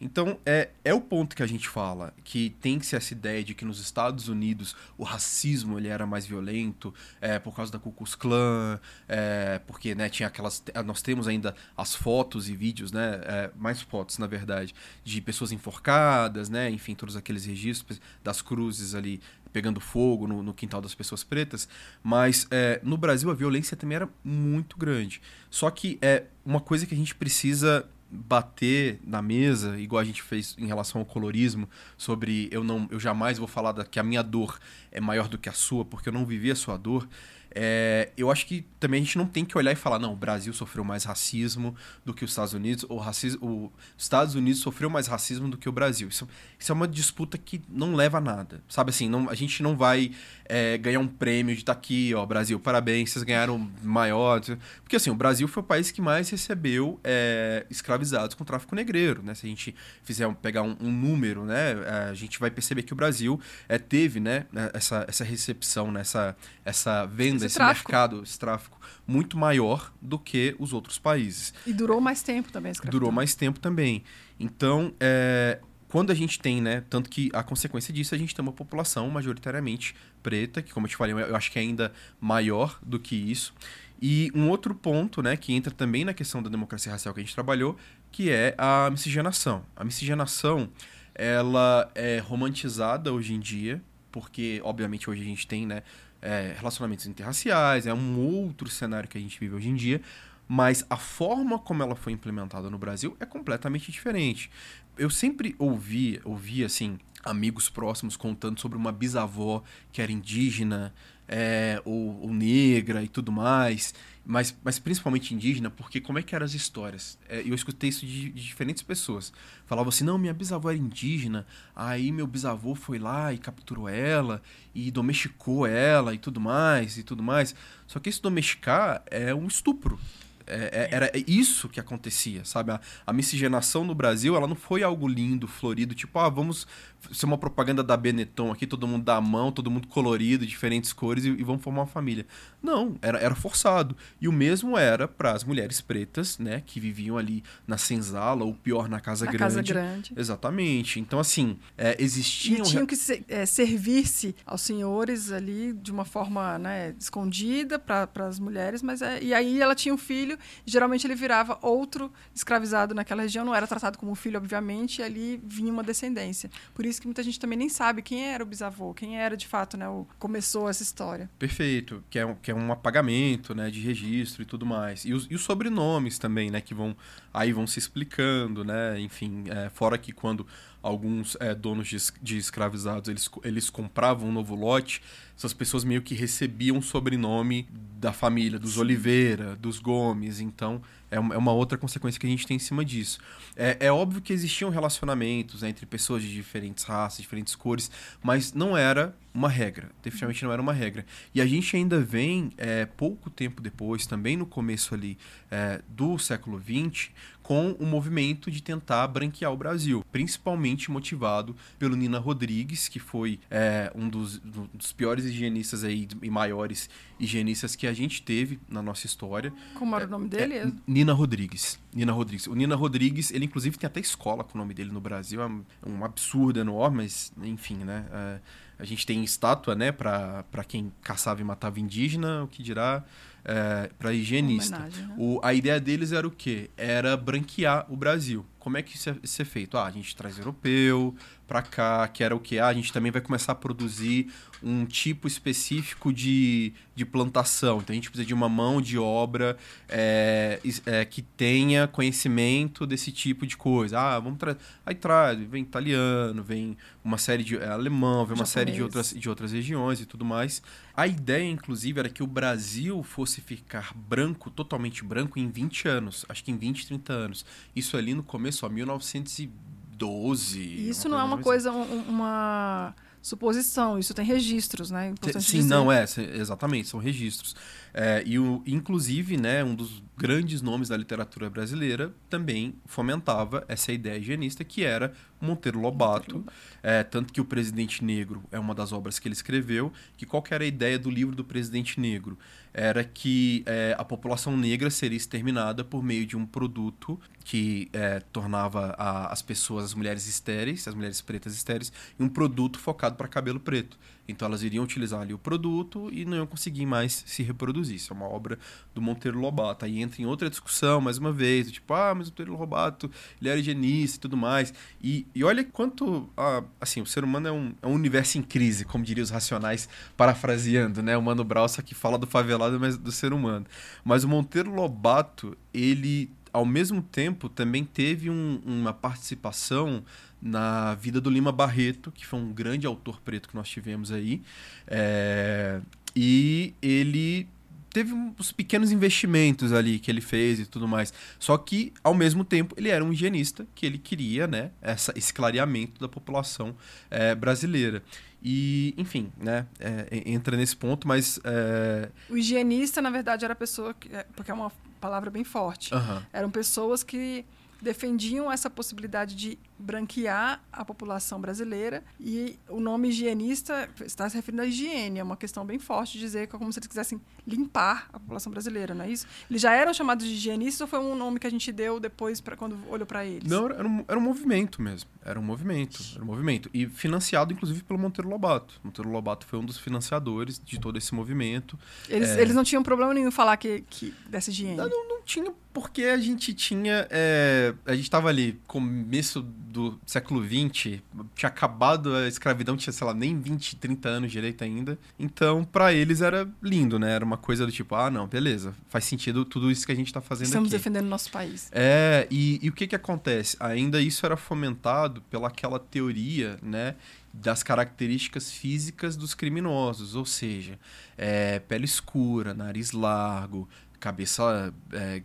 Então, é, é o ponto que a gente fala, que tem que ser essa ideia de que nos Estados Unidos o racismo ele era mais violento é, por causa da Ku Klux Klan, é, porque né, tinha aquelas... Nós temos ainda as fotos e vídeos, né, é, mais fotos, na verdade, de pessoas enforcadas, né, enfim, todos aqueles registros das cruzes ali pegando fogo no, no, quintal das pessoas pretas, mas é, no Brasil a violência também era muito grande. Só que é uma coisa que a gente precisa bater na mesa, igual a gente fez em relação ao colorismo, sobre eu não eu jamais vou falar da, que a minha dor é maior do que a sua, porque eu não vivi a sua dor. É, eu acho que também a gente não tem que olhar e falar, não, o Brasil sofreu mais racismo do que os Estados Unidos, ou racismo, os Estados Unidos sofreu mais racismo do que o Brasil. Isso, isso é uma disputa que não leva a nada. Sabe assim, não, a gente não vai é, ganhar um prêmio de estar tá aqui, ó, Brasil, parabéns, vocês ganharam maior. Porque assim, o Brasil foi o país que mais recebeu é, escravizados com tráfico negreiro, né? Se a gente fizer pegar um, um número, né, a gente vai perceber que o Brasil é, teve, né, essa, essa recepção, né, essa, essa venda esse, esse mercado, esse tráfico, muito maior do que os outros países. E durou mais tempo também, a Durou mais tempo também. Então, é, quando a gente tem, né, tanto que a consequência disso, a gente tem uma população majoritariamente preta, que como eu te falei, eu acho que é ainda maior do que isso. E um outro ponto, né, que entra também na questão da democracia racial que a gente trabalhou, que é a miscigenação. A miscigenação, ela é romantizada hoje em dia, porque obviamente hoje a gente tem, né, é, relacionamentos interraciais, é um outro cenário que a gente vive hoje em dia, mas a forma como ela foi implementada no Brasil é completamente diferente. Eu sempre ouvi, ouvi assim, amigos próximos contando sobre uma bisavó que era indígena é, ou, ou, negra e tudo mais, mas, mas principalmente indígena, porque como é que eram as histórias? É, eu escutei isso de, de, diferentes pessoas. Falavam assim, não, minha bisavó era indígena, aí meu bisavô foi lá e capturou ela, e domesticou ela e tudo mais, e tudo mais. Só que esse domesticar é um estupro. É, é, era isso que acontecia, sabe? A, a, miscigenação no Brasil, ela não foi algo lindo, florido, tipo, ah, vamos ser uma propaganda da Benetton aqui, todo mundo dá a mão, todo mundo colorido, diferentes cores e, e vamos formar uma família. Não, era, era forçado. E o mesmo era para as mulheres pretas, né, que viviam ali na senzala, ou pior, na Casa na Grande. Casa Grande. Exatamente. Então, assim, é, existiam... E tinham que se, é, servir-se aos senhores ali de uma forma né, escondida para as mulheres, mas é, e aí ela tinha um filho, geralmente ele virava outro escravizado naquela região, não era tratado como filho, obviamente, e ali vinha uma descendência. Por isso que muita gente também nem sabe quem era o bisavô, quem era de fato, né, o começou essa história. Perfeito, que é um, que é um apagamento, né, de registro e tudo mais. E os, e os sobrenomes também, né, que vão aí vão se explicando, né, enfim, é, fora que quando alguns é, donos de, de, escravizados eles, eles compravam um novo lote, essas pessoas meio que recebiam o sobrenome da família, dos. Oliveira, dos Gomes. Então, é uma, é uma, outra consequência que a gente tem em cima disso. É, é óbvio que existiam relacionamentos né, entre pessoas de diferentes raças, diferentes cores, mas não era uma regra. Definitivamente não era uma regra. E a gente ainda vem, é, pouco tempo depois, também no começo ali é, do século XX, com o movimento de tentar branquear o Brasil, principalmente motivado pelo Nina Rodrigues, que foi é, um dos, dos, piores higienistas aí e maiores higienistas que a gente teve na nossa história. Como era o nome dele? É, Nina Rodrigues. Nina Rodrigues. O Nina Rodrigues, ele inclusive tem até escola com o nome dele no Brasil, é um, um absurdo enorme, mas enfim, né? É, a gente tem estátua, né, para quem caçava e matava indígena, o que dirá é, para higienista. Né? O, a ideia deles era o quê? Era branquear o Brasil. Como é que isso é, isso é feito? Ah, a gente traz europeu para cá, que era o quê? Ah, a gente também vai começar a produzir um tipo específico de, de plantação. Então a gente precisa de uma mão de obra é, é, que tenha conhecimento desse tipo de coisa. Ah, vamos trazer. Aí traz, vem italiano, vem uma série de. É, alemão, vem uma Japonês. série de outras, de outras regiões e tudo mais. A ideia, inclusive, era que o Brasil fosse ficar branco, totalmente branco, em 20 anos. Acho que em 20, 30 anos. Isso ali no começo, ó, 1912. Isso não é uma coisa, uma suposição, isso tem registros, né? Importante Sim, dizer. não é, exatamente, são registros. É, e o, inclusive, né, um dos grandes nomes da literatura brasileira também fomentava essa ideia higienista que era Monteiro Lobato, é, tanto que o Presidente Negro é uma das obras que ele escreveu, que qual que era a ideia do livro do Presidente Negro? Era que é, a população negra seria exterminada por meio de um produto que é, tornava a, as pessoas, as mulheres estéreis, as mulheres pretas estéreis, um produto focado para cabelo preto. Então elas iriam utilizar ali o produto e não iam conseguir mais se reproduzir. Isso é uma obra do Monteiro Lobato. Aí entra em outra discussão, mais uma vez, tipo, ah, mas o Monteiro Lobato, ele era higienista e tudo mais. E, e olha quanto, ah, assim, o ser humano é um, é um universo em crise, como diriam os racionais, parafraseando, né? O Mano Brown só que fala do favelado, mas do ser humano. Mas o Monteiro Lobato, ele, ao mesmo tempo, também teve um, uma participação na vida do Lima Barreto, que foi um grande autor preto que nós tivemos aí. É, e ele teve uns pequenos investimentos ali que ele fez e tudo mais. Só que, ao mesmo tempo, ele era um higienista que ele queria, né, essa, esse clareamento da população é, brasileira. E, enfim, né, é, entra nesse ponto, mas... É... O higienista, na verdade, era a pessoa... Que, é, porque é uma palavra bem forte. Uhum. Eram pessoas que defendiam essa possibilidade de branquear a população brasileira e o nome higienista está se referindo à higiene, é uma questão bem forte de dizer que é como se eles quisessem limpar a população brasileira, não é isso? Eles já eram chamados de higienistas ou foi um nome que a gente deu depois para quando olhou para eles? Não, era um, era um movimento mesmo, era um movimento, era um movimento e financiado inclusive pelo Monteiro Lobato. Monteiro Lobato foi um dos financiadores de todo esse movimento. Eles, é... eles não tinham problema nenhum em falar que, que dessa higiene? Não, não, não tinha porque a gente tinha. É, a gente estava ali, começo do século XX, tinha acabado a escravidão, tinha, sei lá, nem 20, 30 anos direito ainda. Então, para eles era lindo, né? Era uma coisa do tipo, ah, não, beleza, faz sentido tudo isso que a gente está fazendo Estamos aqui. defendendo nosso país. É, e, e o que que acontece? Ainda isso era fomentado pelaquela teoria, né? das características físicas dos criminosos, ou seja, é, pele escura, nariz largo, cabeça é,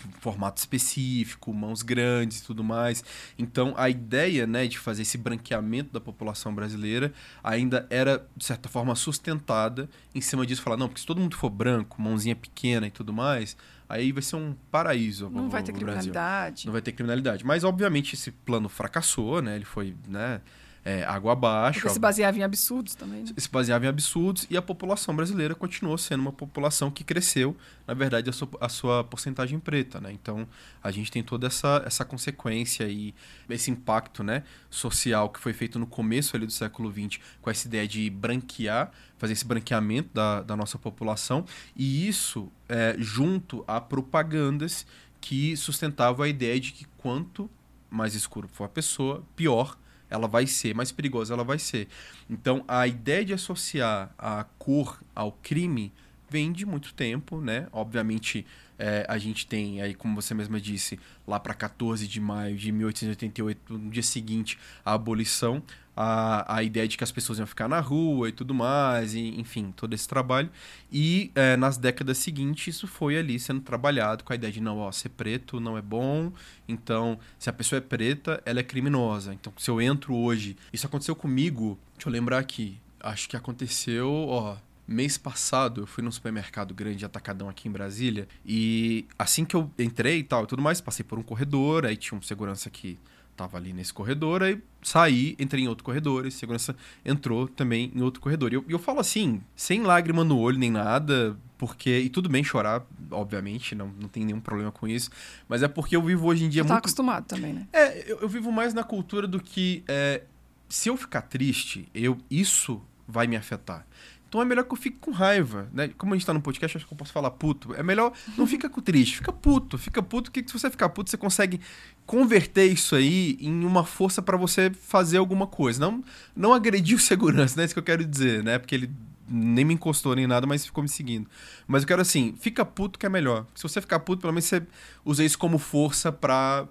de um formato específico, mãos grandes e tudo mais. Então, a ideia né, de fazer esse branqueamento da população brasileira ainda era, de certa forma, sustentada em cima disso. Falar, não, porque se todo mundo for branco, mãozinha pequena e tudo mais, aí vai ser um paraíso. Não vai ter criminalidade. Brasil. Não vai ter criminalidade. Mas, obviamente, esse plano fracassou, né? Ele foi, né? É, água abaixo. Porque se baseava em absurdos também. Né? Se baseava em absurdos e a população brasileira continuou sendo uma população que cresceu, na verdade, a sua, a sua porcentagem preta. Né? Então, a gente tem toda essa, essa consequência e esse impacto né, social que foi feito no começo ali do século XX com essa ideia de branquear, fazer esse branqueamento da, da nossa população e isso é, junto a propagandas que sustentavam a ideia de que quanto mais escuro for a pessoa, pior ela vai ser, mais perigosa ela vai ser. Então, a ideia de associar a cor ao crime vem de muito tempo, né? Obviamente, é, a gente tem aí, como você mesma disse, lá para 14 de maio de 1888, no dia seguinte, a abolição, a, a ideia de que as pessoas iam ficar na rua e tudo mais, e, enfim, todo esse trabalho. E é, nas décadas seguintes, isso foi ali sendo trabalhado com a ideia de não, ó, ser preto não é bom, então, se a pessoa é preta, ela é criminosa. Então, se eu entro hoje, isso aconteceu comigo, deixa eu lembrar aqui, acho que aconteceu, ó, Mês passado eu fui num supermercado grande atacadão aqui em Brasília e assim que eu entrei e tal e tudo mais, passei por um corredor, aí tinha um segurança que tava ali nesse corredor, aí saí, entrei em outro corredor, e segurança entrou também em outro corredor. E eu, eu falo assim, sem lágrima no olho nem nada, porque. E tudo bem chorar, obviamente, não, não tem nenhum problema com isso. Mas é porque eu vivo hoje em dia Você tá muito. acostumado também, né? É, eu, eu vivo mais na cultura do que. É, se eu ficar triste, eu isso vai me afetar. Então é melhor que eu fique com raiva, né? Como a gente tá no podcast, acho que eu posso falar puto. É melhor não fica com triste, fica puto, fica puto, que se você ficar puto, você consegue converter isso aí em uma força para você fazer alguma coisa. Não, não agredir o segurança, né? Isso que eu quero dizer, né? Porque ele nem me encostou nem nada, mas ficou me seguindo. Mas eu quero assim, fica puto que é melhor. Se você ficar puto, pelo menos você usa isso como força para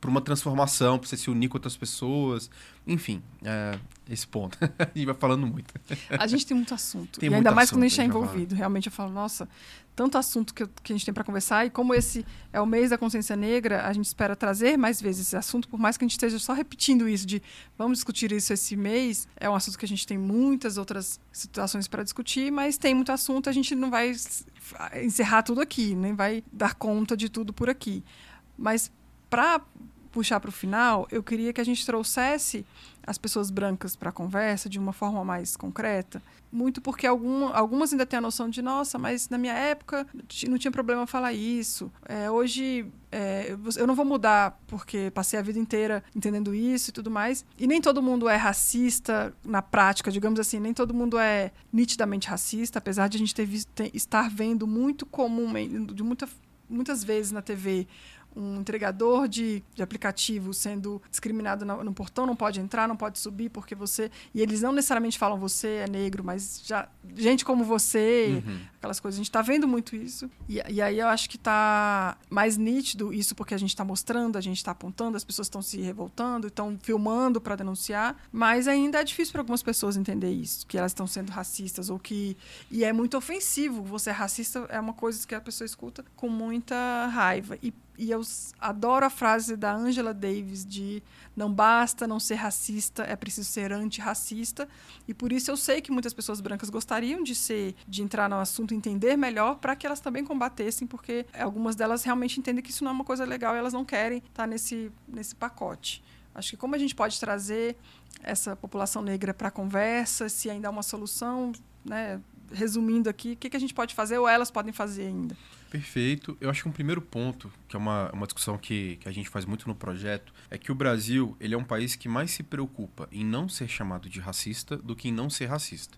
para uma transformação, para você se unir com outras pessoas. Enfim, é, esse ponto. *laughs* a gente vai falando muito. A gente tem muito assunto. Tem e muito ainda mais assunto, quando a gente está envolvido. Realmente eu falo, nossa, tanto assunto que, que a gente tem para conversar. E como esse é o mês da consciência negra, a gente espera trazer mais vezes esse assunto, por mais que a gente esteja só repetindo isso de vamos discutir isso esse mês. É um assunto que a gente tem muitas outras situações para discutir, mas tem muito assunto, a gente não vai encerrar tudo aqui, nem vai dar conta de tudo por aqui. Mas para puxar para o final, eu queria que a gente trouxesse as pessoas brancas para a conversa de uma forma mais concreta. Muito porque algum, algumas ainda têm a noção de, nossa, mas na minha época não tinha problema falar isso. É, hoje é, eu- eu não vou mudar porque passei a vida inteira entendendo isso e tudo mais. E nem todo mundo é racista na prática, digamos assim. Nem todo mundo é nitidamente racista, apesar de a gente ter visto, ter- estar vendo muito comumente, de muita, muitas vezes na TV, um entregador de, de aplicativo sendo discriminado no, no portão, não pode entrar, não pode subir porque você. E eles não necessariamente falam você é negro, mas já gente como você, Uhum. aquelas coisas. A gente está vendo muito isso. E, e aí eu acho que está mais nítido isso porque a gente está mostrando, a gente está apontando, as pessoas estão se revoltando, estão filmando para denunciar. Mas ainda é difícil para algumas pessoas entender isso, que elas estão sendo racistas ou que. E é muito ofensivo. Você é racista é uma coisa que a pessoa escuta com muita raiva. E e eu adoro a frase da Angela Davis de não basta não ser racista, é preciso ser antirracista. E por isso eu sei que muitas pessoas brancas gostariam de ser, de entrar no assunto, entender melhor, para que elas também combatessem, porque algumas delas realmente entendem que isso não é uma coisa legal e elas não querem estar nesse, nesse pacote. Acho que como a gente pode trazer essa população negra para a conversa, se ainda há uma solução, né? Resumindo aqui, o que, que a gente pode fazer ou elas podem fazer ainda? Perfeito. Eu acho que um primeiro ponto, que é uma, uma discussão que, que a gente faz muito no projeto, é que o Brasil ele é um país que mais se preocupa em não ser chamado de racista do que em não ser racista.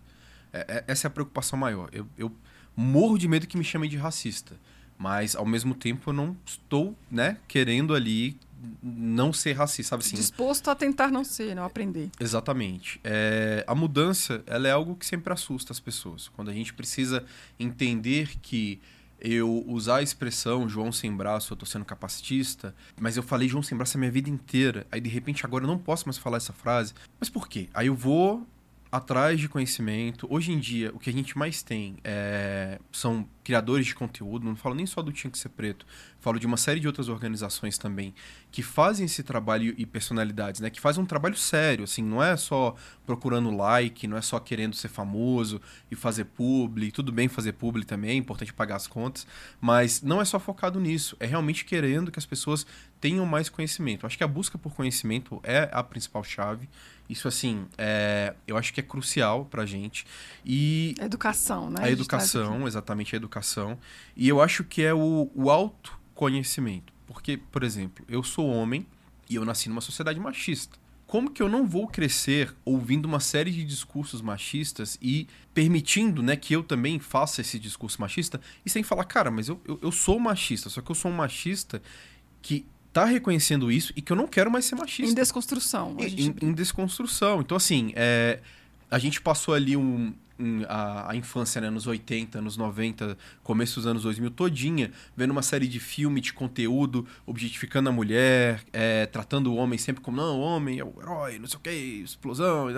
É- é- essa é a preocupação maior. Eu, eu morro de medo que me chamem de racista, mas ao mesmo tempo eu não estou né, querendo ali não ser racista, sabe assim? Disposto a tentar não ser, não aprender. Exatamente. É, a mudança ela é algo que sempre assusta as pessoas. Quando a gente precisa entender que eu usar a expressão João sem braço, eu tô sendo capacitista, mas eu falei João sem braço a minha vida inteira. Aí de repente agora eu não posso mais falar essa frase. Mas por quê? Aí eu vou atrás de conhecimento. Hoje em dia, o que a gente mais tem é, são criadores de conteúdo, não falo nem só do Tinha que Ser Preto, falo de uma série de outras organizações também, que fazem esse trabalho e personalidades, né? Que fazem um trabalho sério, assim, não é só procurando like, não é só querendo ser famoso e fazer publi, tudo bem fazer publi também, é importante pagar as contas, mas não é só focado nisso, é realmente querendo que as pessoas tenham mais conhecimento. Acho que a busca por conhecimento é a principal chave. Isso, assim, é, eu acho que é crucial pra gente. E. A educação, né? A educação, exatamente a educação. E eu acho que é o, o autoconhecimento. Porque, por exemplo, eu sou homem e eu nasci numa sociedade machista. Como que eu não vou crescer ouvindo uma série de discursos machistas e permitindo né, que eu também faça esse discurso machista e sem falar, cara, mas eu, eu, eu sou machista, só que eu sou um machista que tá reconhecendo isso e que eu não quero mais ser machista. Em desconstrução. Em, gente... em, em, desconstrução. Então, assim, é, a gente passou ali um, um, a, a, infância, né, nos 80, nos 90, começo dos anos 2000 todinha, vendo uma série de filme, de conteúdo, objetificando a mulher, é, tratando o homem sempre como, não, o homem é o herói, não sei o que, explosão,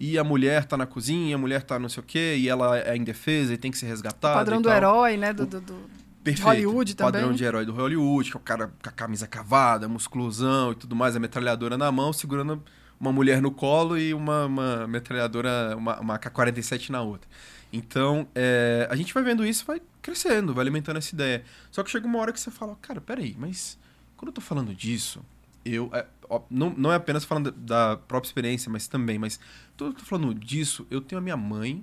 e a mulher tá na cozinha, a mulher tá não sei o que, e ela é indefesa e tem que ser resgatada. O padrão do herói, né, do... do, do Perfeito. Hollywood também. Padrão de herói do Hollywood, que é o cara com a camisa cavada, musculosão e tudo mais, a metralhadora na mão, segurando uma mulher no colo e uma, uma metralhadora, uma, uma K-47 na outra. Então, é, a gente vai vendo isso, vai crescendo, vai alimentando essa ideia. Só que chega uma hora que você fala, cara, peraí, mas quando eu tô falando disso, eu. É, ó, não, não é apenas falando da própria experiência, mas também, mas quando eu tô falando disso, eu tenho a minha mãe,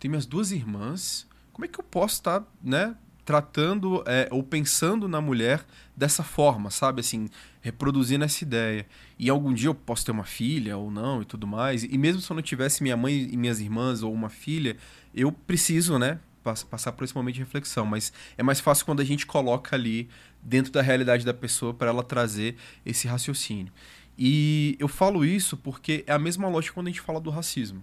tenho minhas duas irmãs. Como é que eu posso estar, tá, né, tratando é, ou pensando na mulher dessa forma, sabe? Assim, reproduzindo essa ideia. E algum dia eu posso ter uma filha ou não e tudo mais. E mesmo se eu não tivesse minha mãe e minhas irmãs ou uma filha, eu preciso, né? Passar por esse momento de reflexão. Mas é mais fácil quando a gente coloca ali dentro da realidade da pessoa para ela trazer esse raciocínio. E eu falo isso porque é a mesma lógica quando a gente fala do racismo.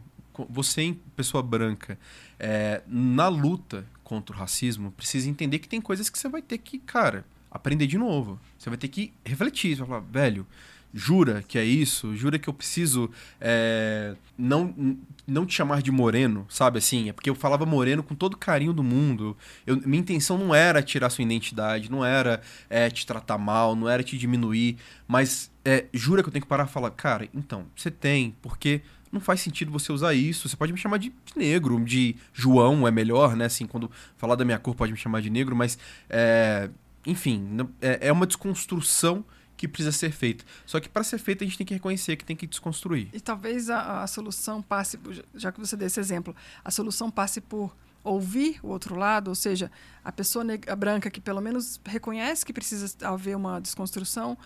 Você, pessoa branca, é, na luta contra o racismo, precisa entender que tem coisas que você vai ter que, cara, aprender de novo. Você vai ter que refletir. Você vai falar, velho, jura que é isso? Jura que eu preciso é, não, não te chamar de moreno, sabe assim? É porque eu falava moreno com todo carinho do mundo. Eu, minha intenção não era tirar sua identidade, não era é, te tratar mal, não era te diminuir, mas é, jura que eu tenho que parar e falar, cara, então, você tem, porque não faz sentido você usar isso. Você pode me chamar de, negro, de João é melhor, né? Assim, quando falar da minha cor pode me chamar de negro, mas é, enfim, é, é uma desconstrução que precisa ser feita. Só que para ser feita a gente tem que reconhecer que tem que desconstruir. E talvez a, a solução passe, já que você deu esse exemplo, a solução passe por ouvir o outro lado, ou seja, a pessoa branca que pelo menos reconhece que precisa haver uma desconstrução,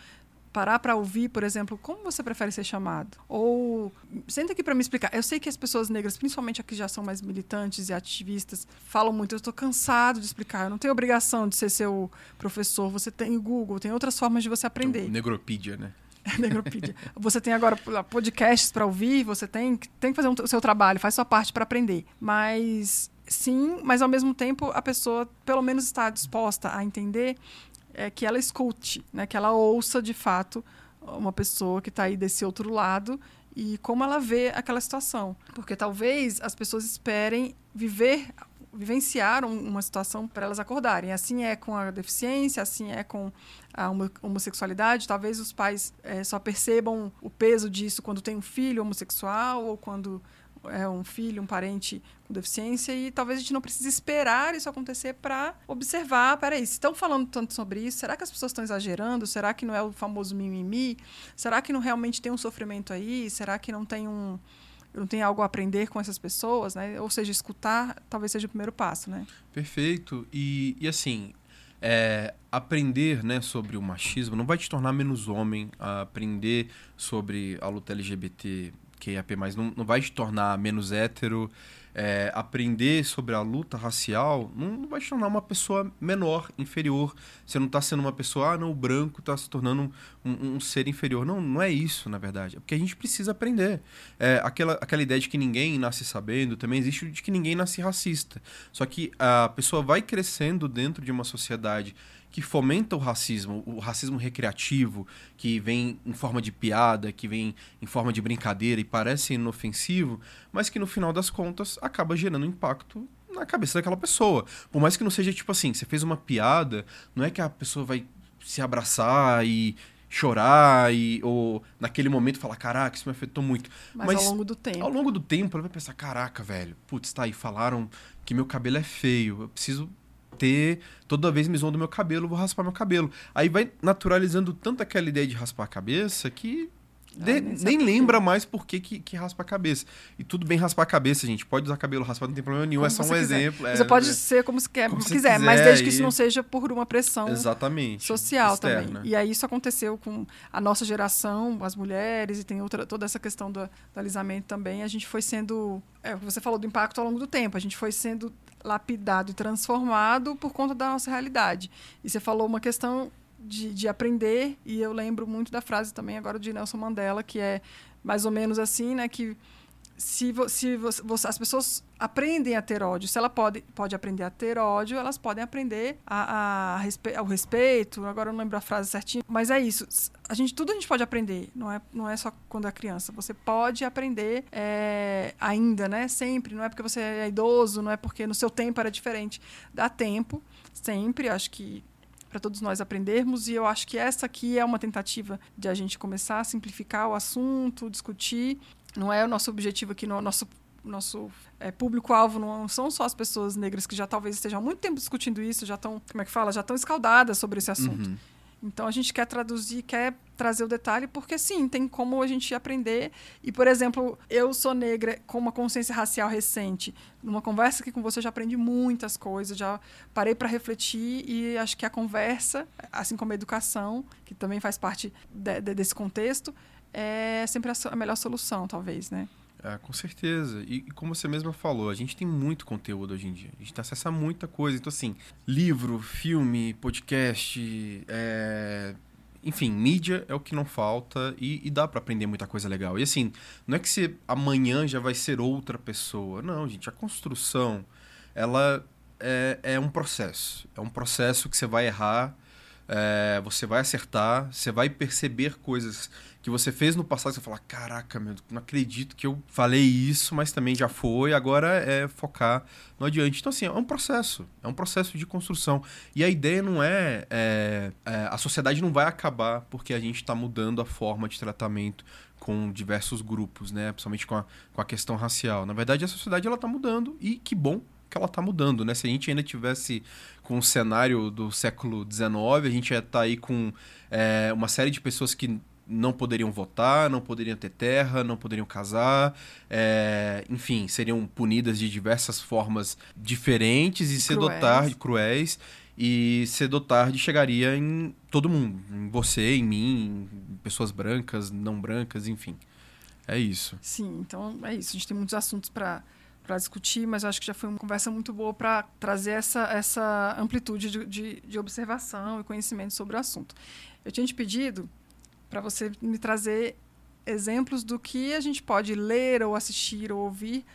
parar para ouvir, por exemplo, como você prefere ser chamado? Ou senta aqui para me explicar. Eu sei que as pessoas negras, principalmente aqui já são mais militantes e ativistas, falam muito. Eu estou cansado de explicar. Eu não tenho obrigação de ser seu professor. Você tem o Google, tem outras formas de você aprender. O Negropedia, né? *laughs* Negropedia. Você tem agora podcasts para ouvir, você tem, tem que fazer o seu trabalho, faz sua parte para aprender. Mas sim, mas ao mesmo tempo a pessoa pelo menos está disposta a entender é que ela escute, né? que ela ouça de fato uma pessoa que está aí desse outro lado e como ela vê aquela situação. Porque talvez as pessoas esperem viver, vivenciar uma situação para elas acordarem. Assim é com a deficiência, assim é com a homossexualidade. Talvez os pais é, só percebam o peso disso quando tem um filho homossexual ou quando é, um filho, um parente com deficiência e talvez a gente não precise esperar isso acontecer para observar, peraí, se estão falando tanto sobre isso, será que as pessoas estão exagerando? Será que não é o famoso mimimi? Será que não realmente tem um sofrimento aí? Será que não tem um não tem algo a aprender com essas pessoas, né? Ou seja, escutar talvez seja o primeiro passo, né? Perfeito. E, e assim, é, aprender né, sobre o machismo não vai te tornar menos homem. aprender sobre a luta LGBT QIAP+, não, não vai te tornar menos hétero. É, aprender sobre a luta racial não, não, vai te tornar uma pessoa menor, inferior. Você não está sendo uma pessoa, ah, não, o branco está se tornando um, um, um, ser inferior. Não, não é isso, na verdade. É porque a gente precisa aprender. É, aquela, aquela ideia de que ninguém nasce sabendo, também existe de que ninguém nasce racista. Só que a pessoa vai crescendo dentro de uma sociedade que fomenta o racismo, o racismo recreativo, que vem em forma de piada, que vem em forma de brincadeira e parece inofensivo, mas que no final das contas acaba gerando impacto na cabeça daquela pessoa. Por mais que não seja tipo assim, você fez uma piada, não é que a pessoa vai se abraçar e chorar e ou naquele momento falar, caraca, isso me afetou muito. Mas, Mas ao longo do tempo. Ao longo do tempo, ela vai pensar, caraca, velho, putz, tá aí, falaram que meu cabelo é feio, eu preciso ter, toda vez me zoam do meu cabelo, vou raspar meu cabelo. Aí vai naturalizando tanto aquela ideia de raspar a cabeça que de- Ah, nem lembra mais por que, que, que raspa a cabeça. E tudo bem raspar a cabeça, gente. Pode usar cabelo raspado, não tem problema nenhum, Como é só um quiser. exemplo. é, Você pode é- ser como se quer, como você quiser, mas quiser, desde que isso não seja por uma pressão Exatamente. social externa. também. E aí isso aconteceu com a nossa geração, as mulheres, e tem outra, toda essa questão do, do alisamento também. A gente foi sendo. É, você falou do impacto ao longo do tempo, a gente foi sendo lapidado e transformado por conta da nossa realidade. E você falou uma questão de, de aprender, e eu lembro muito da frase também agora de Nelson Mandela, que é mais ou menos assim, né? Que se, vo, se você- as pessoas aprendem a ter ódio, se ela pode, pode aprender a ter ódio, elas podem aprender a, a respe, ao respeito. Agora eu não lembro a frase certinha, mas é isso. A gente, tudo a gente pode aprender, não é, não é só quando é criança. Você pode aprender é, ainda, né? Sempre. Não é porque você é idoso, não é porque no seu tempo era diferente. Dá tempo, sempre. Acho que para todos nós aprendermos e eu acho que essa aqui é uma tentativa de a gente começar a simplificar o assunto, discutir. Não é o nosso objetivo aqui, no nosso nosso é, público-alvo não são só as pessoas negras que já talvez estejam há muito tempo discutindo isso, já estão, como é que fala, já estão escaldadas sobre esse assunto. Uhum. Então a gente quer traduzir, quer trazer o detalhe, porque sim, tem como a gente aprender. E, por exemplo, eu sou negra com uma consciência racial recente. Numa conversa aqui com você, eu já aprendi muitas coisas, já parei para refletir e acho que a conversa, assim como a educação, que também faz parte de- de- desse contexto, é sempre a, melhor solução, talvez, né? É, com certeza. E, e como você mesma falou, a gente tem muito conteúdo hoje em dia. A gente tem acesso a muita coisa. Então, assim, livro, filme, podcast, é, enfim, mídia é o que não falta e, e dá pra aprender muita coisa legal. E assim, não é que você amanhã já vai ser outra pessoa. Não, gente, a construção, ela é, é um processo. É um processo que você vai errar, é, você vai acertar, você vai perceber coisas que você fez no passado, você fala, caraca, meu, não acredito que eu falei isso, mas também já foi, agora é focar no adiante. Então, assim, é um processo, é um processo de construção. E a ideia não é, é, é, a sociedade não vai acabar porque a gente está mudando a forma de tratamento com diversos grupos, né? Principalmente com a, com a questão racial. Na verdade, a sociedade ela está mudando e que bom que ela está mudando, né? Se a gente ainda tivesse com o cenário do século XIX, a gente ia estar aí com é, uma série de pessoas que não poderiam votar, não poderiam ter terra, não poderiam casar, é, enfim, seriam punidas de diversas formas diferentes e ou Cruéis. tarde, cruéis, e cedo ou tarde chegaria em todo mundo, em você, em mim, em pessoas brancas, não brancas, enfim. É isso. Sim, então é isso. A gente tem muitos assuntos para para discutir, mas acho que já foi uma conversa muito boa para trazer essa, essa amplitude de, de, de observação e conhecimento sobre o assunto. Eu tinha te pedido para você me trazer exemplos do que a gente pode ler ou assistir ou ouvir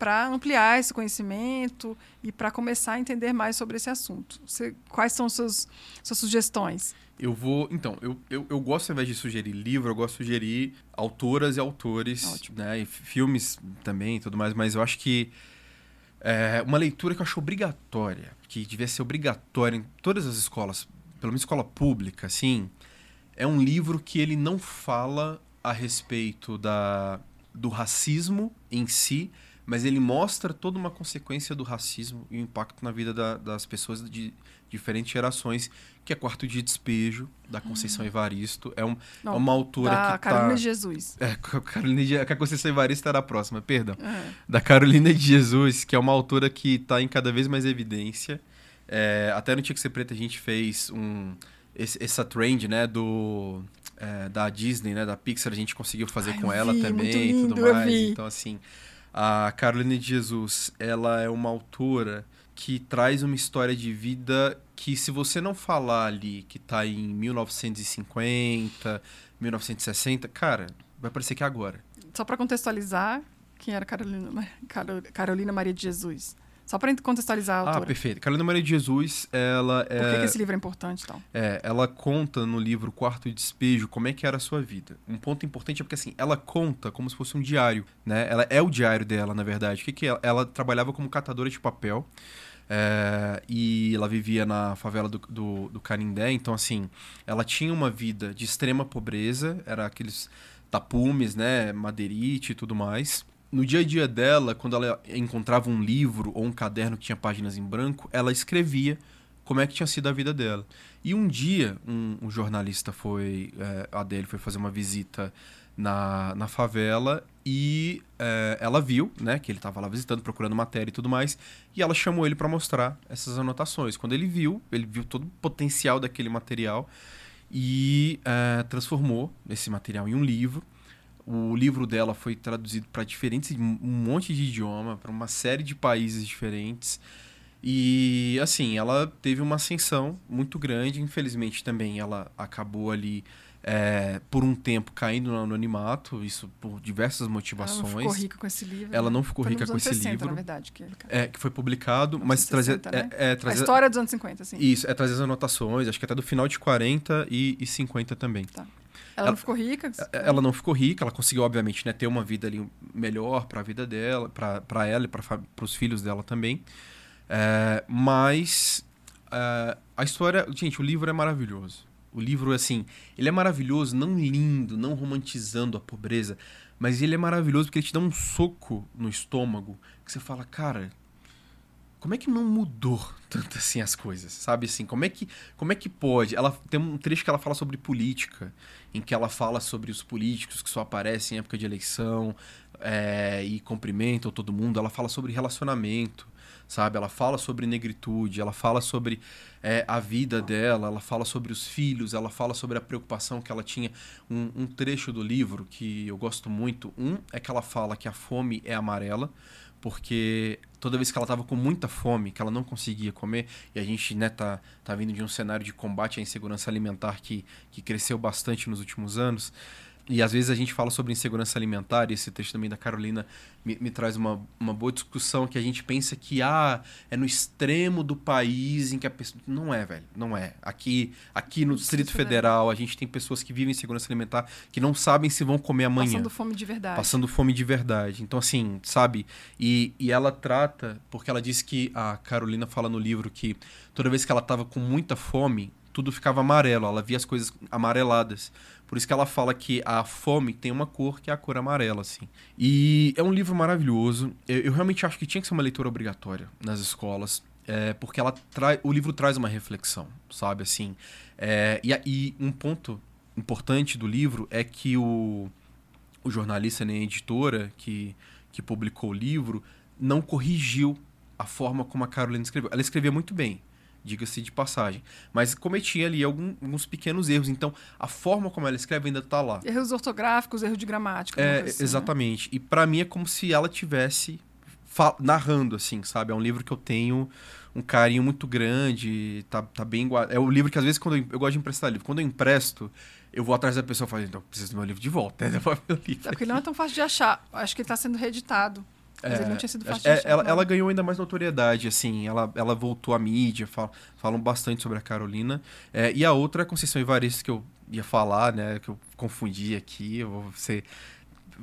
para ampliar esse conhecimento e para começar a entender mais sobre esse assunto. Você, quais são suas, suas sugestões? Eu vou. Então, eu, eu, eu gosto, ao invés de sugerir livro, eu gosto de sugerir autoras e autores, Ótimo. né? E filmes também e tudo mais, mas eu acho que é uma leitura que eu acho obrigatória, que devia ser obrigatória em todas as escolas, pelo menos escola pública, assim, é um livro que ele não fala a respeito da, do racismo em si, mas ele mostra toda uma consequência do racismo e o impacto na vida da- das pessoas de diferentes gerações, que é Quarto de Despejo, da Conceição Evaristo. É, um, Não, é uma autora da que Carolina tá... de Jesus. É, a Carolina de... que a Conceição Evaristo era a próxima, perdão É. da Carolina de Jesus, que é uma autora que está em cada vez mais evidência. É, até no Tinha que Ser Preta a gente fez um, esse- essa trend, né, do, é, da Disney, né, da Pixar, a gente conseguiu fazer Ai, com ela vi, também e tudo mais. Então, assim, a Carolina de Jesus, ela é uma autora que traz uma história de vida que se você não falar ali que tá em 1950, 1960, cara, vai parecer que é agora. Só para contextualizar, quem era Carolina, Carolina Maria de Jesus? Só para contextualizar a Ah, autora. perfeito. Carolina Maria de Jesus, ela Por que, que é, esse livro é importante, então? é, ela conta no livro Quarto de Despejo como é que era a sua vida. Um ponto importante é porque assim, ela conta como se fosse um diário, né? Ela é o diário dela, na verdade. O que que é? Ela trabalhava como catadora de papel. é, e ela vivia na favela do, do, do Canindé, então assim, ela tinha uma vida de extrema pobreza, era aqueles tapumes, né, madeirite e tudo mais. No dia a dia dela, quando ela encontrava um livro ou um caderno que tinha páginas em branco, ela escrevia como é que tinha sido a vida dela. E um dia, um, um jornalista foi, é, a dele foi fazer uma visita na, na favela e é, ela viu, né, que ele estava lá visitando, procurando matéria e tudo mais, e ela chamou ele para mostrar essas anotações. Quando ele viu, ele viu todo o potencial daquele material e é, transformou esse material em um livro. O livro dela foi traduzido para diferentes, um monte de idioma, para uma série de países diferentes. E assim, ela teve uma ascensão muito grande. Infelizmente também ela acabou ali é, por um tempo caindo no anonimato, isso por diversas Ela não motivações. ficou rica com esse livro. Ela né? não ficou Foi rica com anos esse 60, livro. na verdade. Que ele... É, que foi publicado, mas 1960, trazer. né? É, é, A história dos anos 50, assim. isso, é trazer as anotações, acho que até do final de 40 e, e 50 também. Ela, Ela- não ficou rica? É, Ela não ficou rica, ela conseguiu, obviamente, né, ter uma vida ali melhor para a vida dela, para ela e para os filhos dela também. É, mas é, a história. Gente, o livro é maravilhoso. O livro, assim, ele é maravilhoso, não lindo, não romantizando a pobreza, mas ele é maravilhoso porque ele te dá um soco no estômago que você fala, cara. Como é que não mudou tanto assim as coisas, sabe assim? Como é que, como é que pode? Ela tem um trecho que ela fala sobre política, em que ela fala sobre os políticos que só aparecem em época de eleição é, e cumprimentam todo mundo. Ela fala sobre relacionamento, sabe? Ela fala sobre negritude, ela fala sobre é, a vida dela, ela fala sobre os filhos, ela fala sobre a preocupação que ela tinha. Um, um trecho do livro que eu gosto muito, um é que ela fala que a fome é amarela, porque toda vez que ela estava com muita fome, que ela não conseguia comer, e a gente né, tá, tá vindo de um cenário de combate à insegurança alimentar que, que cresceu bastante nos últimos anos, e às vezes a gente fala sobre insegurança alimentar, e esse texto também da Carolina me, me traz uma, uma boa discussão que a gente pensa que ah, é no extremo do país em que a pessoa. Não é, velho. Não é. Aqui, aqui no Distrito Federal, a gente tem pessoas que vivem insegurança alimentar que não sabem se vão comer amanhã Passando fome de verdade. passando fome de verdade. Então, assim, sabe? E, e ela trata, porque ela diz que a Carolina fala no livro que toda vez que ela tava com muita fome, tudo ficava amarelo, ela via as coisas amareladas. Por isso que ela fala que a fome tem uma cor que é a cor amarela, assim. E é um livro maravilhoso. Eu, eu realmente acho que tinha que ser uma leitura obrigatória nas escolas. É, porque ela traz, o livro traz uma reflexão, sabe? Assim, é, e, e um ponto importante do livro é que o, o jornalista nem a editora que, que publicou o livro não corrigiu a forma como a Carolina escreveu. Ela escrevia muito bem, diga-se de passagem, mas cometia ali algum- alguns pequenos erros. Então, a forma como ela escreve ainda tá lá. Erros ortográficos, erro de gramática. É, assim, né? exatamente. E pra mim é como se ela tivesse narrando, assim, sabe? É um livro que eu tenho um carinho muito grande, tá, tá bem guardado. É o livro que às vezes quando eu, eu gosto de emprestar livro, quando eu empresto, eu vou atrás da pessoa e falo, então, preciso do meu livro de volta, *laughs* né? Devolve meu livro. É porque ele não é tão fácil de achar. Acho que ele está sendo reeditado. Mas ele não tinha sido fácil É, ela, ela ganhou ainda mais notoriedade, assim, ela, ela voltou à mídia, fal- falam bastante sobre a Carolina. É, e a outra é a Conceição Evaristo, que eu ia falar, né, que eu confundi aqui, eu vou ser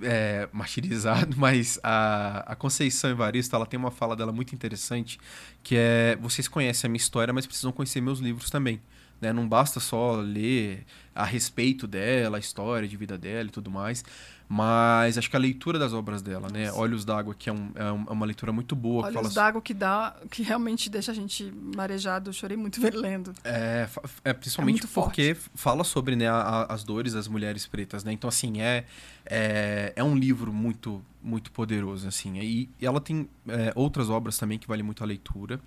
é, martirizado, *laughs* mas a, a Conceição Evaristo, ela tem uma fala dela muito interessante, que é, vocês conhecem a minha história, mas precisam conhecer meus livros também. Né? Não basta só ler a respeito dela, a história de vida dela e tudo mais, mas acho que a leitura das obras dela, né? Nossa. Olhos d'Água, que é, um- é um- é uma leitura muito boa. Olhos fala d'água que dá, que realmente deixa a gente marejado. Eu chorei muito lendo. É, é principalmente muito porque fala sobre né, a- as dores das mulheres pretas, né? Então, assim, é, é, é um livro muito muito poderoso, assim. E, e ela tem é, outras obras também que valem muito a leitura.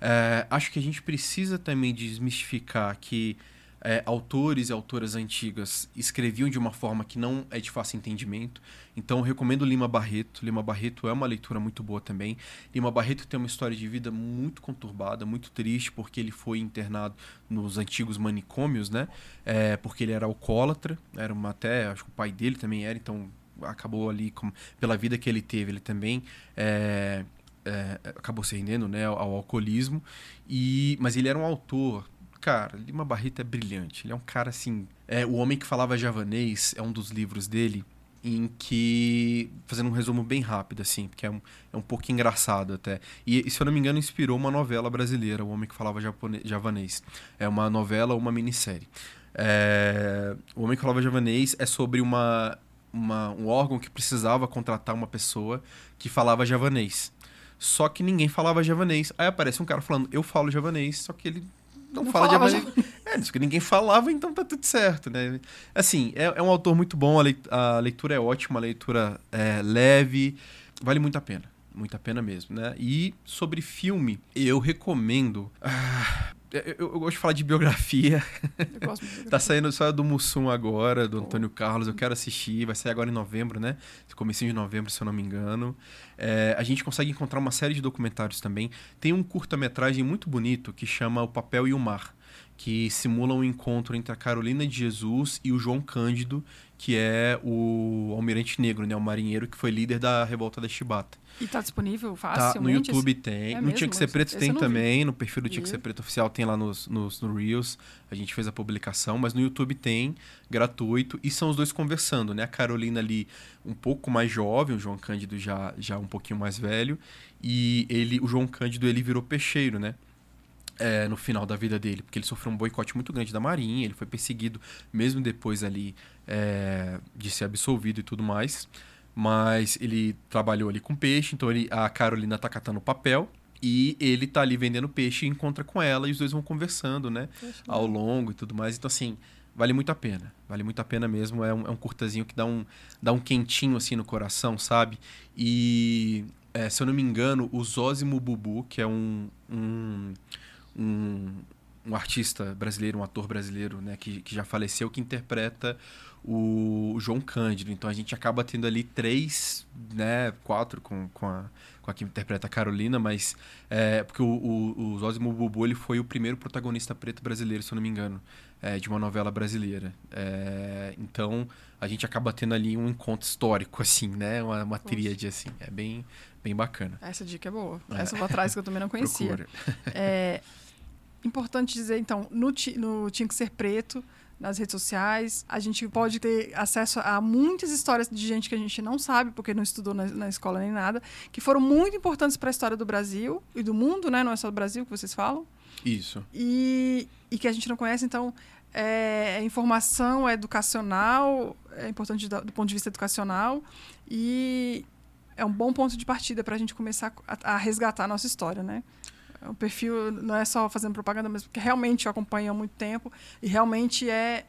É, acho que a gente precisa também desmistificar que é, autores e autoras antigas escreviam de uma forma que não é de fácil entendimento. Então, recomendo Lima Barreto. Lima Barreto é uma leitura muito boa também. Lima Barreto tem uma história de vida muito conturbada, muito triste, porque ele foi internado nos antigos manicômios, né? É, porque ele era alcoólatra, era uma até, acho que o pai dele também era, então acabou ali com, pela vida que ele teve, ele também é, é, acabou se rendendo né, ao alcoolismo. E, mas ele era um autor. Cara, Lima Barreto é brilhante. Ele é um cara assim. É, o Homem que Falava Javanês é um dos livros dele em que. Fazendo um resumo bem rápido, assim, porque é um, é um pouco engraçado até. E, se eu não me engano, inspirou uma novela brasileira, O Homem que Falava Japonês, Javanês. É uma novela ou uma minissérie. É, o Homem que Falava Javanês é sobre uma, uma, um órgão que precisava contratar uma pessoa que falava javanês. Só que ninguém falava javanês. Aí aparece um cara falando, eu falo javanês, só que ele não, não fala javanês. É, isso que ninguém falava, então tá tudo certo, né? Assim, é, é um autor muito bom, a leitura é ótima, a leitura é leve, vale muito a pena. Muito a pena mesmo, né? E sobre filme, eu recomendo. Ah, eu, eu, gosto de falar de biografia. Eu gosto de *laughs* biografia. tá saindo só do Mussum agora, do Antônio Carlos. Eu quero assistir. Vai sair agora em novembro, né? Comecinho de novembro, se eu não me engano. É, a gente consegue encontrar uma série de documentários também. Tem um curta-metragem muito bonito que chama O Papel e o Mar, que simula um encontro entre a Carolina de Jesus e o João Cândido, que é o almirante negro, né? O marinheiro que foi líder da revolta da Chibata. E tá disponível facilmente? Tá, no YouTube tem. É no Tinha Que Ser Preto tem também. Vi. No perfil do Tinha Que Ser Preto Oficial tem lá nos, nos, no Reels. A gente fez a publicação. Mas no YouTube tem, gratuito. E são os dois conversando, né? A Carolina ali um pouco mais jovem, o João Cândido já, já um pouquinho mais velho. E ele, o João Cândido, ele virou peixeiro, né? É, no final da vida dele, porque ele sofreu um boicote muito grande da Marinha, ele foi perseguido mesmo depois ali é, de ser absolvido e tudo mais mas ele trabalhou ali com peixe, então ele, a Carolina tá catando papel e ele tá ali vendendo peixe e encontra com ela e os dois vão conversando, né? Poxa, ao longo e tudo mais. Então, assim, vale muito a pena. Vale muito a pena mesmo. É um, é um curtazinho que dá um, dá um quentinho assim no coração, sabe? E, é, se eu não me engano, o Zózimo Bubu, que é um, um, um, um artista brasileiro, um ator brasileiro, né, que, que já faleceu, que interpreta o João Cândido. Então a gente acaba tendo ali três, né, quatro com, com, a, com a que interpreta a Carolina, mas é, porque o, o, o Zózimo Bubu ele foi o primeiro protagonista preto brasileiro, se eu não me engano, é, de uma novela brasileira. É, então a gente acaba tendo ali um encontro histórico, assim, né, uma, uma tríade, assim, é bem, bem bacana. Essa dica é boa. É. Essa eu vou atrás que eu também não *laughs* conhecia. é, importante dizer, então, no, no Tinha Que Ser Preto, nas redes sociais. A gente pode ter acesso a muitas histórias de gente que a gente não sabe, porque não estudou na, na escola nem nada, que foram muito importantes para a história do Brasil e do mundo, né? Não é só do Brasil que vocês falam. Isso. E, e que a gente não conhece, então. É, informação é educacional, é importante do, do ponto de vista educacional e é um bom ponto de partida para a gente começar a, a resgatar a nossa história, né? O perfil não é só fazendo propaganda, mas porque realmente eu acompanho há muito tempo e realmente é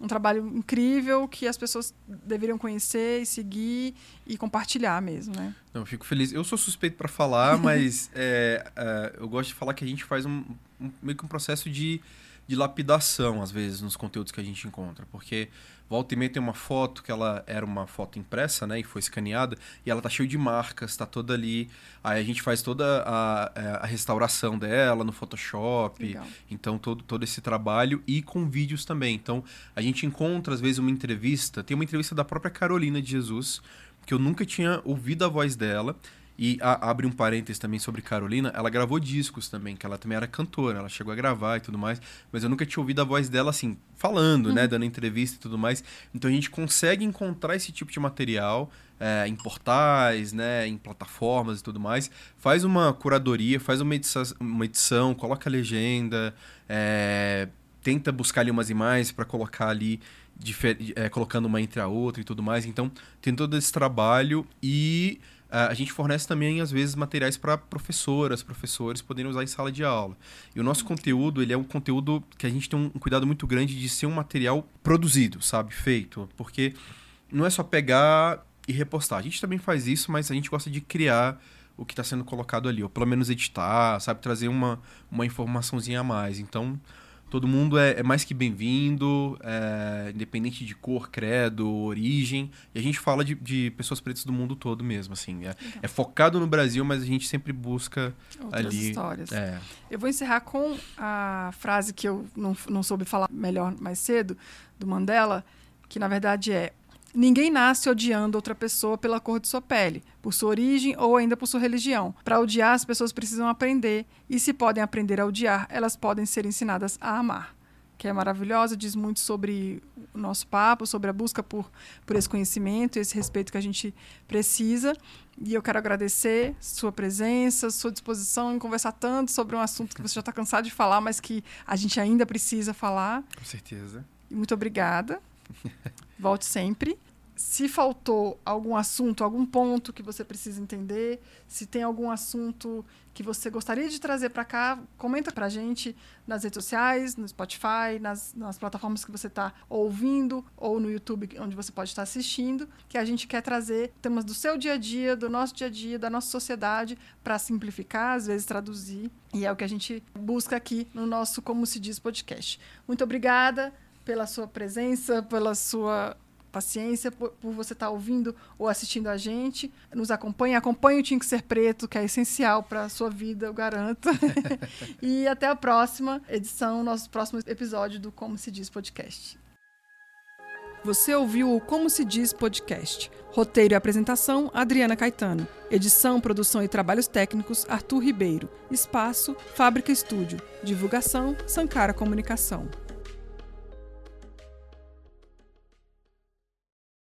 um trabalho incrível que as pessoas deveriam conhecer e seguir e compartilhar mesmo, né? Não, fico feliz. Eu sou suspeito para falar, *laughs* mas é, é, eu gosto de falar que a gente faz um, um meio que um processo de, de lapidação, às vezes, nos conteúdos que a gente encontra. Porque Volta e meia tem uma foto que ela era uma foto impressa, né? E foi escaneada. E ela tá cheia de marcas, tá toda ali. Aí a gente faz toda a, é, a restauração dela no Photoshop. Legal. Então, todo, todo esse trabalho. E com vídeos também. Então, a gente encontra, às vezes, uma entrevista. Tem uma entrevista da própria Carolina de Jesus, que eu nunca tinha ouvido a voz dela. E a, abre um parênteses também sobre Carolina, ela gravou discos também, que ela também era cantora, ela chegou a gravar e tudo mais, mas eu nunca tinha ouvido a voz dela assim, falando, né, uhum. né, dando entrevista e tudo mais. Então a gente consegue encontrar esse tipo de material é, em portais, né, em plataformas e tudo mais, faz uma curadoria, faz uma edição, uma edição coloca a legenda, é, tenta buscar ali umas imagens para colocar ali é, colocando uma entre a outra e tudo mais. Então, tem todo esse trabalho e a gente fornece também, às vezes, materiais para professoras, professores poderem usar em sala de aula. E o nosso conteúdo, ele é um conteúdo que a gente tem um cuidado muito grande de ser um material produzido, sabe? Feito. Porque não é só pegar e repostar. A gente também faz isso, mas a gente gosta de criar o que está sendo colocado ali, ou pelo menos editar, sabe? Trazer uma, uma informaçãozinha a mais. Então, Todo mundo é, é mais que bem-vindo, é, independente de cor, credo, origem. E a gente fala de, de pessoas pretas do mundo todo mesmo, assim. É, é, focado no Brasil, mas a gente sempre busca Outras ali... histórias. É. Eu vou encerrar com a frase que eu não, não soube falar melhor mais cedo, do Mandela, que na verdade é Ninguém nasce odiando outra pessoa pela cor de sua pele, por sua origem ou ainda por sua religião. Para odiar, as pessoas precisam aprender, e se podem aprender a odiar, elas podem ser ensinadas a amar. Que é maravilhosa, diz muito sobre o nosso papo, sobre a busca por, por esse conhecimento, esse respeito que a gente precisa. E eu quero agradecer sua presença, sua disposição em conversar tanto sobre um assunto que você já está cansado de falar, mas que a gente ainda precisa falar. Com certeza. Muito obrigada. *laughs* Volte sempre. Se faltou algum assunto, algum ponto que você precisa entender, se tem algum assunto que você gostaria de trazer para cá, comenta para a gente nas redes sociais, no Spotify, nas, nas plataformas que você está ouvindo ou no YouTube, onde você pode estar assistindo, que a gente quer trazer temas do seu dia a dia, do nosso dia a dia, da nossa sociedade, para simplificar, às vezes traduzir. E é o que a gente busca aqui no nosso Como Se Diz podcast. Muito obrigada pela sua presença, pela sua paciência, por, por você estar tá ouvindo ou assistindo a gente. Nos acompanhe, acompanhe o Tinha que Ser Preto, que é essencial para a sua vida, eu garanto. *laughs* e até a próxima edição, nosso próximo episódio do Como Se Diz Podcast. Você ouviu o Como Se Diz Podcast. Roteiro e apresentação, Adriana Caetano. Edição, produção e trabalhos técnicos, Arthur Ribeiro. Espaço, Fábrica Estúdio. Divulgação, Sancara Comunicação.